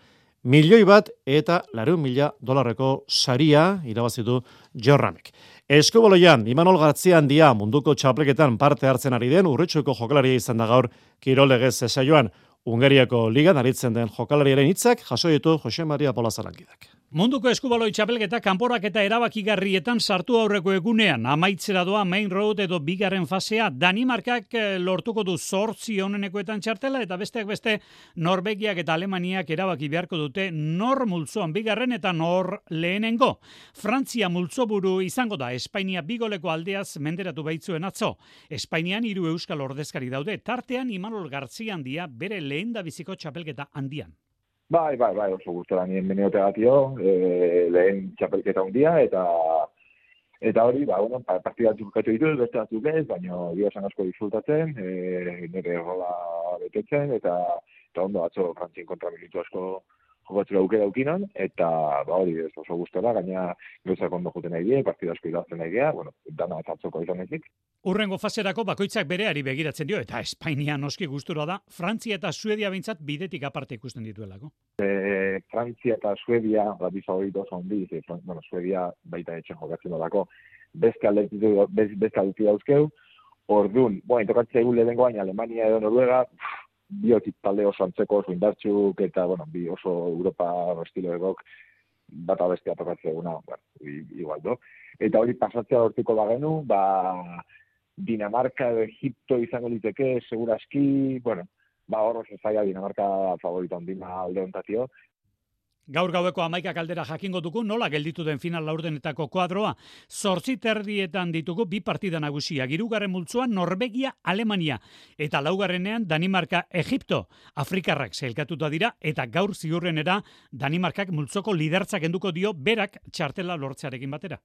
[SPEAKER 9] Milioi bat eta lareun mila dolarreko saria irabazitu jorramek. Eskoboloian, Imanol Gartzian dia munduko txapelketan parte hartzen ari den, urretxueko jokalaria izan da gaur kirolegez esaioan. Ungariako ligan aritzen den jokalariaren hitzak jaso ditu Jose Maria Polazarangidak.
[SPEAKER 34] Munduko eskubaloi txapelketa kanporak eta erabakigarrietan sartu aurreko egunean, amaitzera doa main road edo bigarren fasea, Danimarkak eh, lortuko du zortzi honenekoetan txartela, eta besteak beste Norvegiak eta Alemaniak erabaki beharko dute nor multzoan bigarren eta nor lehenengo. Frantzia multzoburu izango da, Espainia bigoleko aldeaz menderatu baitzuen atzo. Espainian hiru euskal ordezkari daude, tartean Imanol Gartzian dia bere lehen da biziko txapelketa handian.
[SPEAKER 47] Bai, bai, bai, oso gustora nien meniote gatio, e, lehen txapelketa hundia, eta eta hori, ba, bueno, partida txukatu ditu, beste batzuk ez, baina dio esan asko disfrutatzen, e, nire rola betetzen, eta, eta ondo atzo frantzin kontra militu asko jokatzera auke daukinan, eta ba hori ez oso gustora, gaina gauzak ondo juten nahi die, partida asko idazten nahi die, bueno, dana atzoko izan ezik.
[SPEAKER 34] Urrengo faserako bakoitzak bereari begiratzen dio, eta Espainia noski gustura da, Frantzia eta Suedia bintzat bidetik aparte ikusten dituelako.
[SPEAKER 47] E, Frantzia eta Suedia, bat bizagorito oso ondi, e, bueno, Suedia baita etxen jokatzen dako, beste aldetik dauzkeu, Orduan, bueno, tokatzea egun lehenko baina Alemania edo Noruega, biotik talde oso antzeko oso indartxuk eta, bueno, bi oso Europa estilo egok bat abestia tokatzea eguna, bueno, igual, do. Eta hori pasatzea hortiko bagenu, ba, Dinamarka edo Egipto izango liteke, seguraski, bueno, ba, horro zaila Dinamarka favorita ondina alde ontatio,
[SPEAKER 34] Gaur gaueko amaika kaldera jakingo dugu nola gelditu den final laurdenetako kuadroa. Zortzi terdietan ditugu bi partida nagusia. Girugarren multzuan Norvegia, Alemania. Eta laugarrenean Danimarka, Egipto. Afrikarrak zelkatuta dira eta gaur ziurrenera Danimarkak multzoko lidertzak enduko dio berak txartela lortzearekin batera.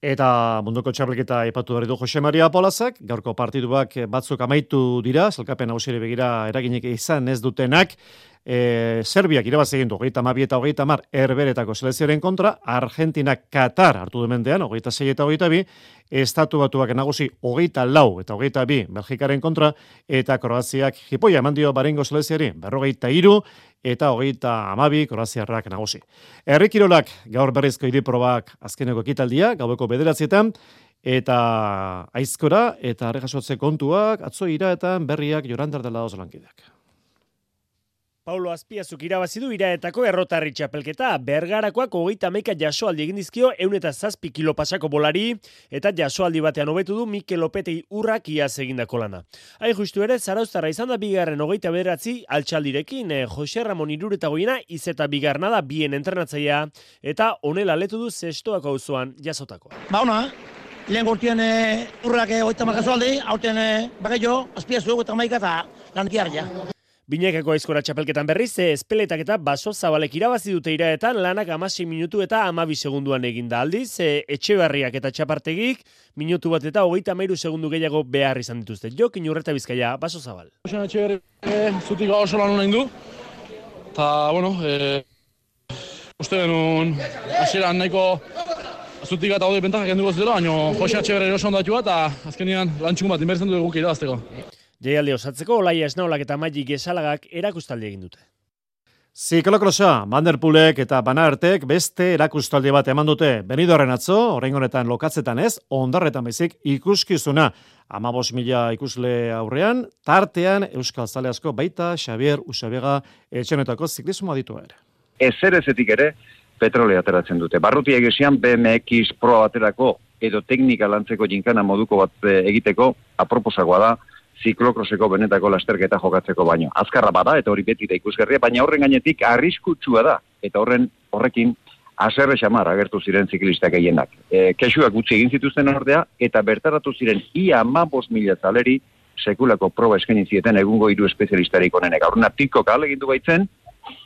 [SPEAKER 9] Eta munduko txapelketa ipatu berri du Jose Maria Polazak, gaurko partiduak batzuk amaitu dira, zelkapen hausiere begira eraginek izan ez dutenak, e, Serbiak irabazi egin du, hogeita mabi eta hogeita mar erberetako selezioaren kontra, Argentina Katar hartu mendean, hogeita zei eta hogeita bi, Estatu batuak nagusi hogeita lau eta hogeita bi Belgikaren kontra, eta Kroaziak jipoia eman dio barengo seleziari, berrogeita iru, eta hogeita amabi Kroaziarrak nagusi. Errikirolak gaur berrizko iriprobak azkeneko ekitaldia, gaueko bederatzietan, eta aizkora, eta arregazotze kontuak, atzo ira eta berriak jorandar dela oso lankideak.
[SPEAKER 52] Paulo Azpiazuk irabazi du iraetako errotarri txapelketa. Bergarakoak hogeita meika jasoaldi egin dizkio eun eta zazpi kilo pasako bolari eta jasoaldi batean hobetu du Mikel Lopetei urrak iaz egindako lana. Hain justu ere, zarauztarra izan da bigarren hogeita bederatzi altxaldirekin eh, Jose Ramon irureta goina izeta bigarna da bien entrenatzaia eta onela letu du zestoako auzoan jasotako.
[SPEAKER 57] Ba ona, lehen gortien eh, urrak hogeita makazualdi, hauten eh, bagaio, Azpiazuk eta maika eta lankiarria.
[SPEAKER 52] Binekeko aizkora txapelketan berriz, espeletak eta baso zabalek irabazi dute iraetan lanak amasi minutu eta amabi segunduan eginda aldiz, e, etxe barriak eta txapartegik, minutu bat eta hogeita meiru segundu gehiago behar izan dituzte. Jo, kinurreta bizkaia, baso zabal.
[SPEAKER 58] Ocean etxe berri, e, zutik oso lan honen du, eta, bueno, e, uste denun, asieran nahiko zutik eta hori bentak egin dugu zidera, baina Jose Etxeberri oso ondatu bat, eta azkenian lantxukun bat inbertzen du eguk irabazteko.
[SPEAKER 52] Jaialdi osatzeko, Olaia Esnaolak eta Maji Gesalagak erakustaldi egin dute.
[SPEAKER 9] Ziklokrosa, Vanderpoolek eta Banartek beste erakustaldi bat eman dute. Benidorren atzo, orain honetan lokatzetan ez, ondarretan bezik ikuskizuna. Amabos mila ikusle aurrean, tartean Euskal Zale asko baita Xavier Usabega etxenetako ziklismo aditu ere.
[SPEAKER 59] Ezer ezetik ere, petrole ateratzen dute. Barruti egesian BMX Pro aterako edo teknika lantzeko jinkana moduko bat eh, egiteko aproposagoa da, ziklokroseko benetako lasterketa jokatzeko baino. Azkarra bada eta hori beti da ikusgarria, baina horren gainetik arriskutsua da eta horren horrekin aserre xamar agertu ziren ziklistak gehienak. E, kesuak gutxi egin zituzten ordea eta bertaratu ziren ia ama mila zaleri sekulako proba eskaini zieten egungo hiru espezialistarik onenek. Aurrena piko kal egindu baitzen,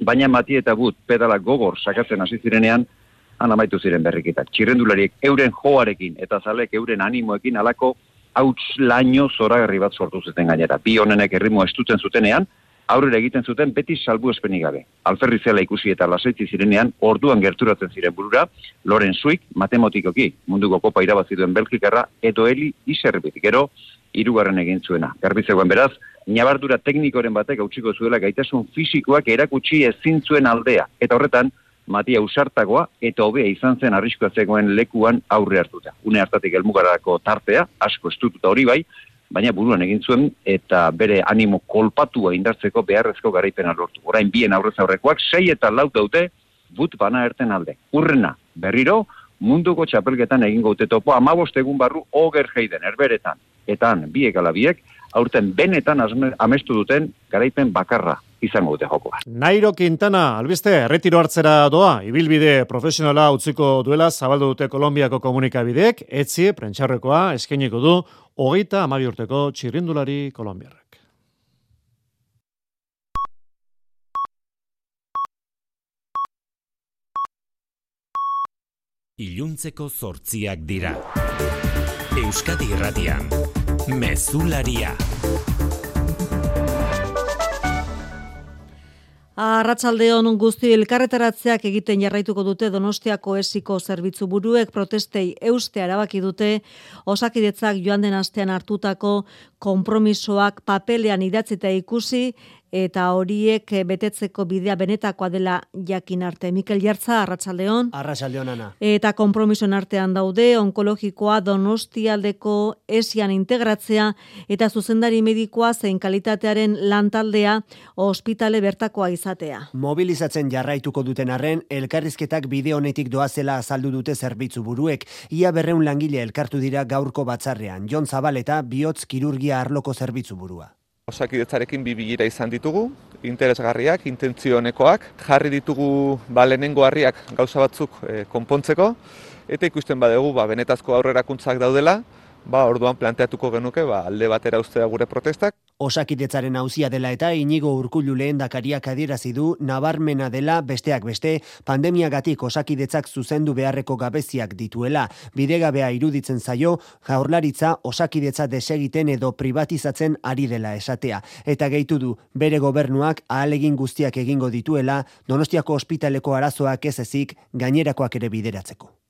[SPEAKER 59] baina mati eta gut pedala gogor sakatzen hasi zirenean han amaitu ziren berrikitak. Txirrendulariek euren joarekin eta zalek euren animoekin alako hauts laino zoragarri bat sortu zuten gainera. Bi honenek erritmo estutzen zutenean, aurrera egiten zuten beti salbu espenik gabe. Alferri zela ikusi eta lasaitzi zirenean, orduan gerturatzen ziren burura, Loren Suik, matemotikoki, munduko kopa irabazituen Belgikarra, edo heli iserripit, gero, irugarren egin zuena. Garbitzegoen beraz, nabardura teknikoren batek hautsiko zuela gaitasun fisikoak erakutsi ezin zuen aldea. Eta horretan, Matia usartagoa eta hobea izan zen arriskoa zegoen lekuan aurre hartuta. Une hartatik elmugarako tartea, asko estututa hori bai, baina buruan egin zuen eta bere animo kolpatua indartzeko beharrezko garaipena lortu. Orain bien aurrez aurrekoak sei eta lau daute but bana erten alde. Urrena, berriro, munduko txapelketan egin gaute topo, amabost egun barru oger jeiden, erberetan. Etan, biek alabiek, aurten benetan amestu duten garaipen bakarra izango dute jokoa.
[SPEAKER 9] Nairo Quintana, albiste, retiro hartzera doa, ibilbide profesionala utziko duela zabaldu dute Kolombiako komunikabideek, etzi, prentxarrekoa, eskeniko du, hogeita amabi urteko txirrindulari kolombiarrak.
[SPEAKER 47] Iluntzeko zortziak dira. Euskadi Irratian, Mezularia.
[SPEAKER 2] Arratsaldeon guzti elkarretaratzeak egiten jarraituko dute Donostiako esiko zerbitzu buruek protestei euste arabaki dute osakidetzak joan den astean hartutako konpromisoak papelean idatzita ikusi eta horiek eh, betetzeko bidea benetakoa dela jakin arte. Mikel Jartza, Arratsaldeon.
[SPEAKER 4] Arratsaldeon ana.
[SPEAKER 2] Eta konpromisoen artean daude onkologikoa Donostialdeko esian integratzea eta zuzendari medikoa zein kalitatearen lantaldea ospitale bertakoa izatea.
[SPEAKER 4] Mobilizatzen jarraituko duten arren, elkarrizketak bide honetik doazela azaldu dute zerbitzu buruek. Ia berreun langile elkartu dira gaurko batzarrean. Jon Zabaleta, bihotz kirurgia arloko zerbitzu burua.
[SPEAKER 3] Osakidetzarekin bi bilira izan ditugu, interesgarriak, intentzionekoak, jarri ditugu ba, lehenengo harriak gauza batzuk e, konpontzeko, eta ikusten badegu ba, benetazko aurrerakuntzak daudela, ba, orduan planteatuko genuke ba, alde batera ustea gure protestak.
[SPEAKER 4] Osakidetzaren hauzia dela eta inigo urkullu lehen dakariak adierazi du nabarmena dela besteak beste pandemiagatik osakidetzak zuzendu beharreko gabeziak dituela. Bidegabea iruditzen zaio jaurlaritza osakidetza desegiten edo privatizatzen ari dela esatea. Eta gehitu du bere gobernuak ahalegin guztiak egingo dituela donostiako ospitaleko arazoak ez ezik gainerakoak ere bideratzeko.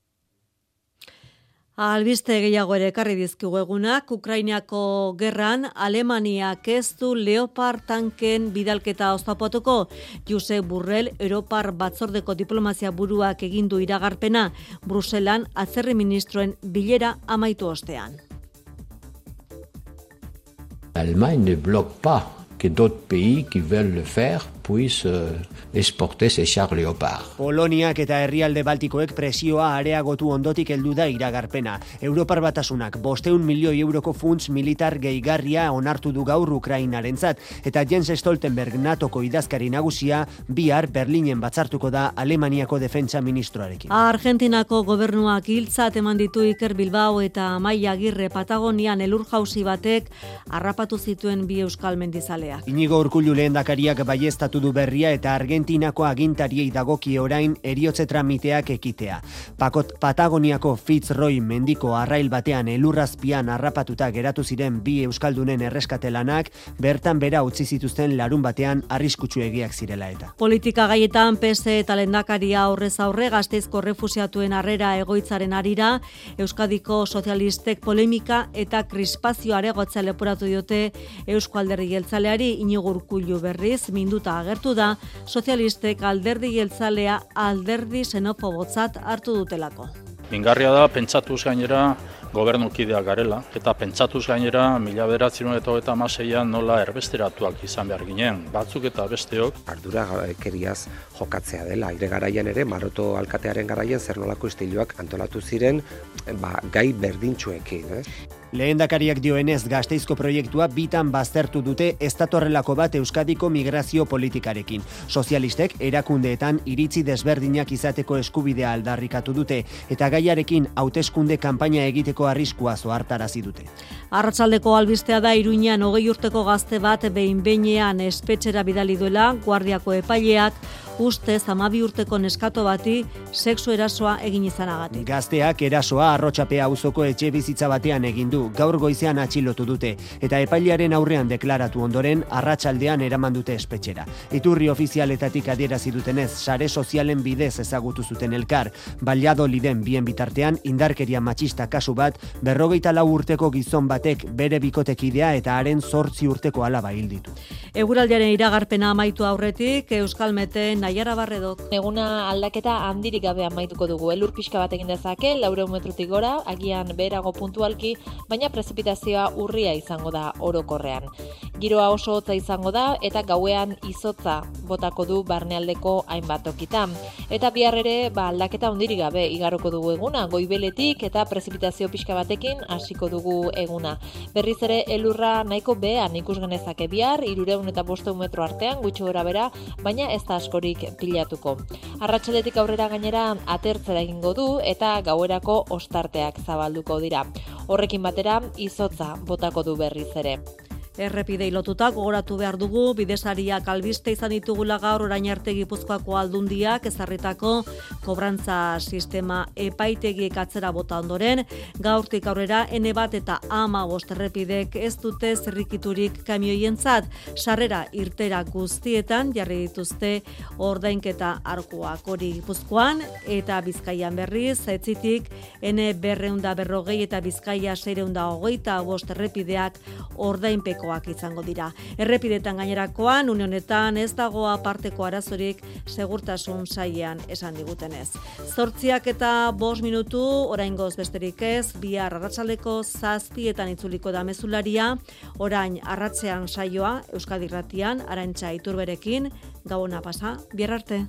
[SPEAKER 2] Albiste gehiago ere ekarri dizkigu egunak, Ukrainako gerran Alemaniak ez du Leopard tanken bidalketa oztapotuko. Jose Burrell, Europar batzordeko diplomazia buruak egindu iragarpena, Bruselan atzerri ministroen bilera amaitu ostean.
[SPEAKER 7] Allemagne ne bloque pas que d'autres pays qui veulent le faire puisse euh, exporter ces chars Leopard.
[SPEAKER 4] Poloniak eta herrialde baltikoek presioa areagotu ondotik heldu da iragarpena. Europar batasunak bosteun milioi euroko funts militar gehigarria onartu du gaur Ukrainarentzat eta Jens Stoltenberg natoko idazkari nagusia bihar Berlinen batzartuko da Alemaniako defentsa ministroarekin.
[SPEAKER 2] Argentinako gobernuak hiltzat eman ditu Iker Bilbao eta Maia Agirre Patagonian elur jausi batek harrapatu zituen bi euskal mendizaleak.
[SPEAKER 4] Inigo Urkullu lehendakariak baiestatu du berria eta Argentinako agintariei dagoki orain eriotze tramiteak ekitea. Pakot Patagoniako Fitzroy mendiko arrail batean elurrazpian harrapatuta geratu ziren bi euskaldunen erreskatelanak bertan bera utzi zituzten larun batean arriskutsu egiak zirela eta.
[SPEAKER 2] Politika gaietan PS eta lendakaria aurrez aurre gazteizko refusiatuen harrera egoitzaren arira, Euskadiko sozialistek polemika eta krispazio aregotzea leporatu diote Euskalderri geltzaleari inigurkullu berriz, minduta agertu da sozialistek alderdi jeltzalea alderdi xenofobotzat hartu dutelako.
[SPEAKER 5] Mingarria da, pentsatuz gainera gobernukidea garela, eta pentsatuz gainera mila beratzen eta eta maseian nola erbesteratuak izan behar ginen, batzuk eta besteok.
[SPEAKER 55] Ardura keriaz jokatzea dela, aire garaian ere, maroto alkatearen garaian zer nolako estiloak antolatu ziren, ba, gai berdintxuekin. Eh?
[SPEAKER 4] Lehendakariak dioenez gazteizko proiektua bitan baztertu dute estatorrelako bat Euskadiko migrazio politikarekin. Sozialistek erakundeetan iritzi desberdinak izateko eskubidea aldarrikatu dute eta gaiarekin hauteskunde kanpaina egiteko arriskua zoartarazi dute.
[SPEAKER 2] Arratsaldeko albistea da Iruinean hogei urteko gazte bat behin beinean espetxera bidali duela guardiako epaileak uste zamabi urteko neskato bati sexu erasoa egin izanagatik.
[SPEAKER 4] Gazteak erasoa arrotxapea auzoko etxe bizitza batean egin du, gaur goizean atxilotu dute, eta epailearen aurrean deklaratu ondoren arratsaldean eraman dute espetxera. Iturri ofizialetatik adierazi dutenez, sare sozialen bidez ezagutu zuten elkar, baliado liden bien bitartean indarkeria matxista kasu bat, berrogeita lau urteko gizon batek bere bikotekidea eta haren zortzi urteko alaba hil ditu.
[SPEAKER 2] Eguraldiaren iragarpena amaitu aurretik, Euskal Meten Naiara Barredok.
[SPEAKER 11] Eguna aldaketa handirik gabe amaituko dugu. Elur pixka bat egin dezake, laure metrutik gora, agian berago puntualki, baina prezipitazioa urria izango da orokorrean. Giroa oso hotza izango da eta gauean izotza botako du barnealdeko hainbat tokitan. Eta bihar ere ba, aldaketa handirik gabe igaroko dugu eguna, goibeletik eta prezipitazio pixka batekin hasiko dugu eguna. Berriz ere elurra nahiko behan ikus genezake bihar, irureun eta bosteun metro artean, gutxo gora bera, baina ez da askorik pilatuko. Arratsaldetik aurrera gainera atertzera egingo du eta gauerako ostarteak zabalduko dira. Horrekin batera izotza botako du berriz ere.
[SPEAKER 2] Errepidei lotuta gogoratu behar dugu, bidesariak albiste izan ditugula gaur orain arte gipuzkoako aldundiak ezarritako kobrantza sistema epaitegiek atzera bota ondoren, gaurtik aurrera ene bat eta ama bost errepidek ez dute zerrikiturik kamioientzat, sarrera irtera guztietan jarri dituzte ordainketa arkuak. Hori gipuzkoan, eta bizkaian berriz, etzitik ene berreunda berrogei eta bizkaia seireunda hogeita bost errepideak ordainpeko izango dira. Errepidetan gainerakoan, unionetan ez dago aparteko arazorik segurtasun saian esan digutenez. Zortziak eta bos minutu, orain goz besterik ez, bihar arratsaleko zazpietan itzuliko da mezularia, orain arratzean saioa, Euskadi Ratian, arantxa iturberekin, gabona pasa, bihar arte.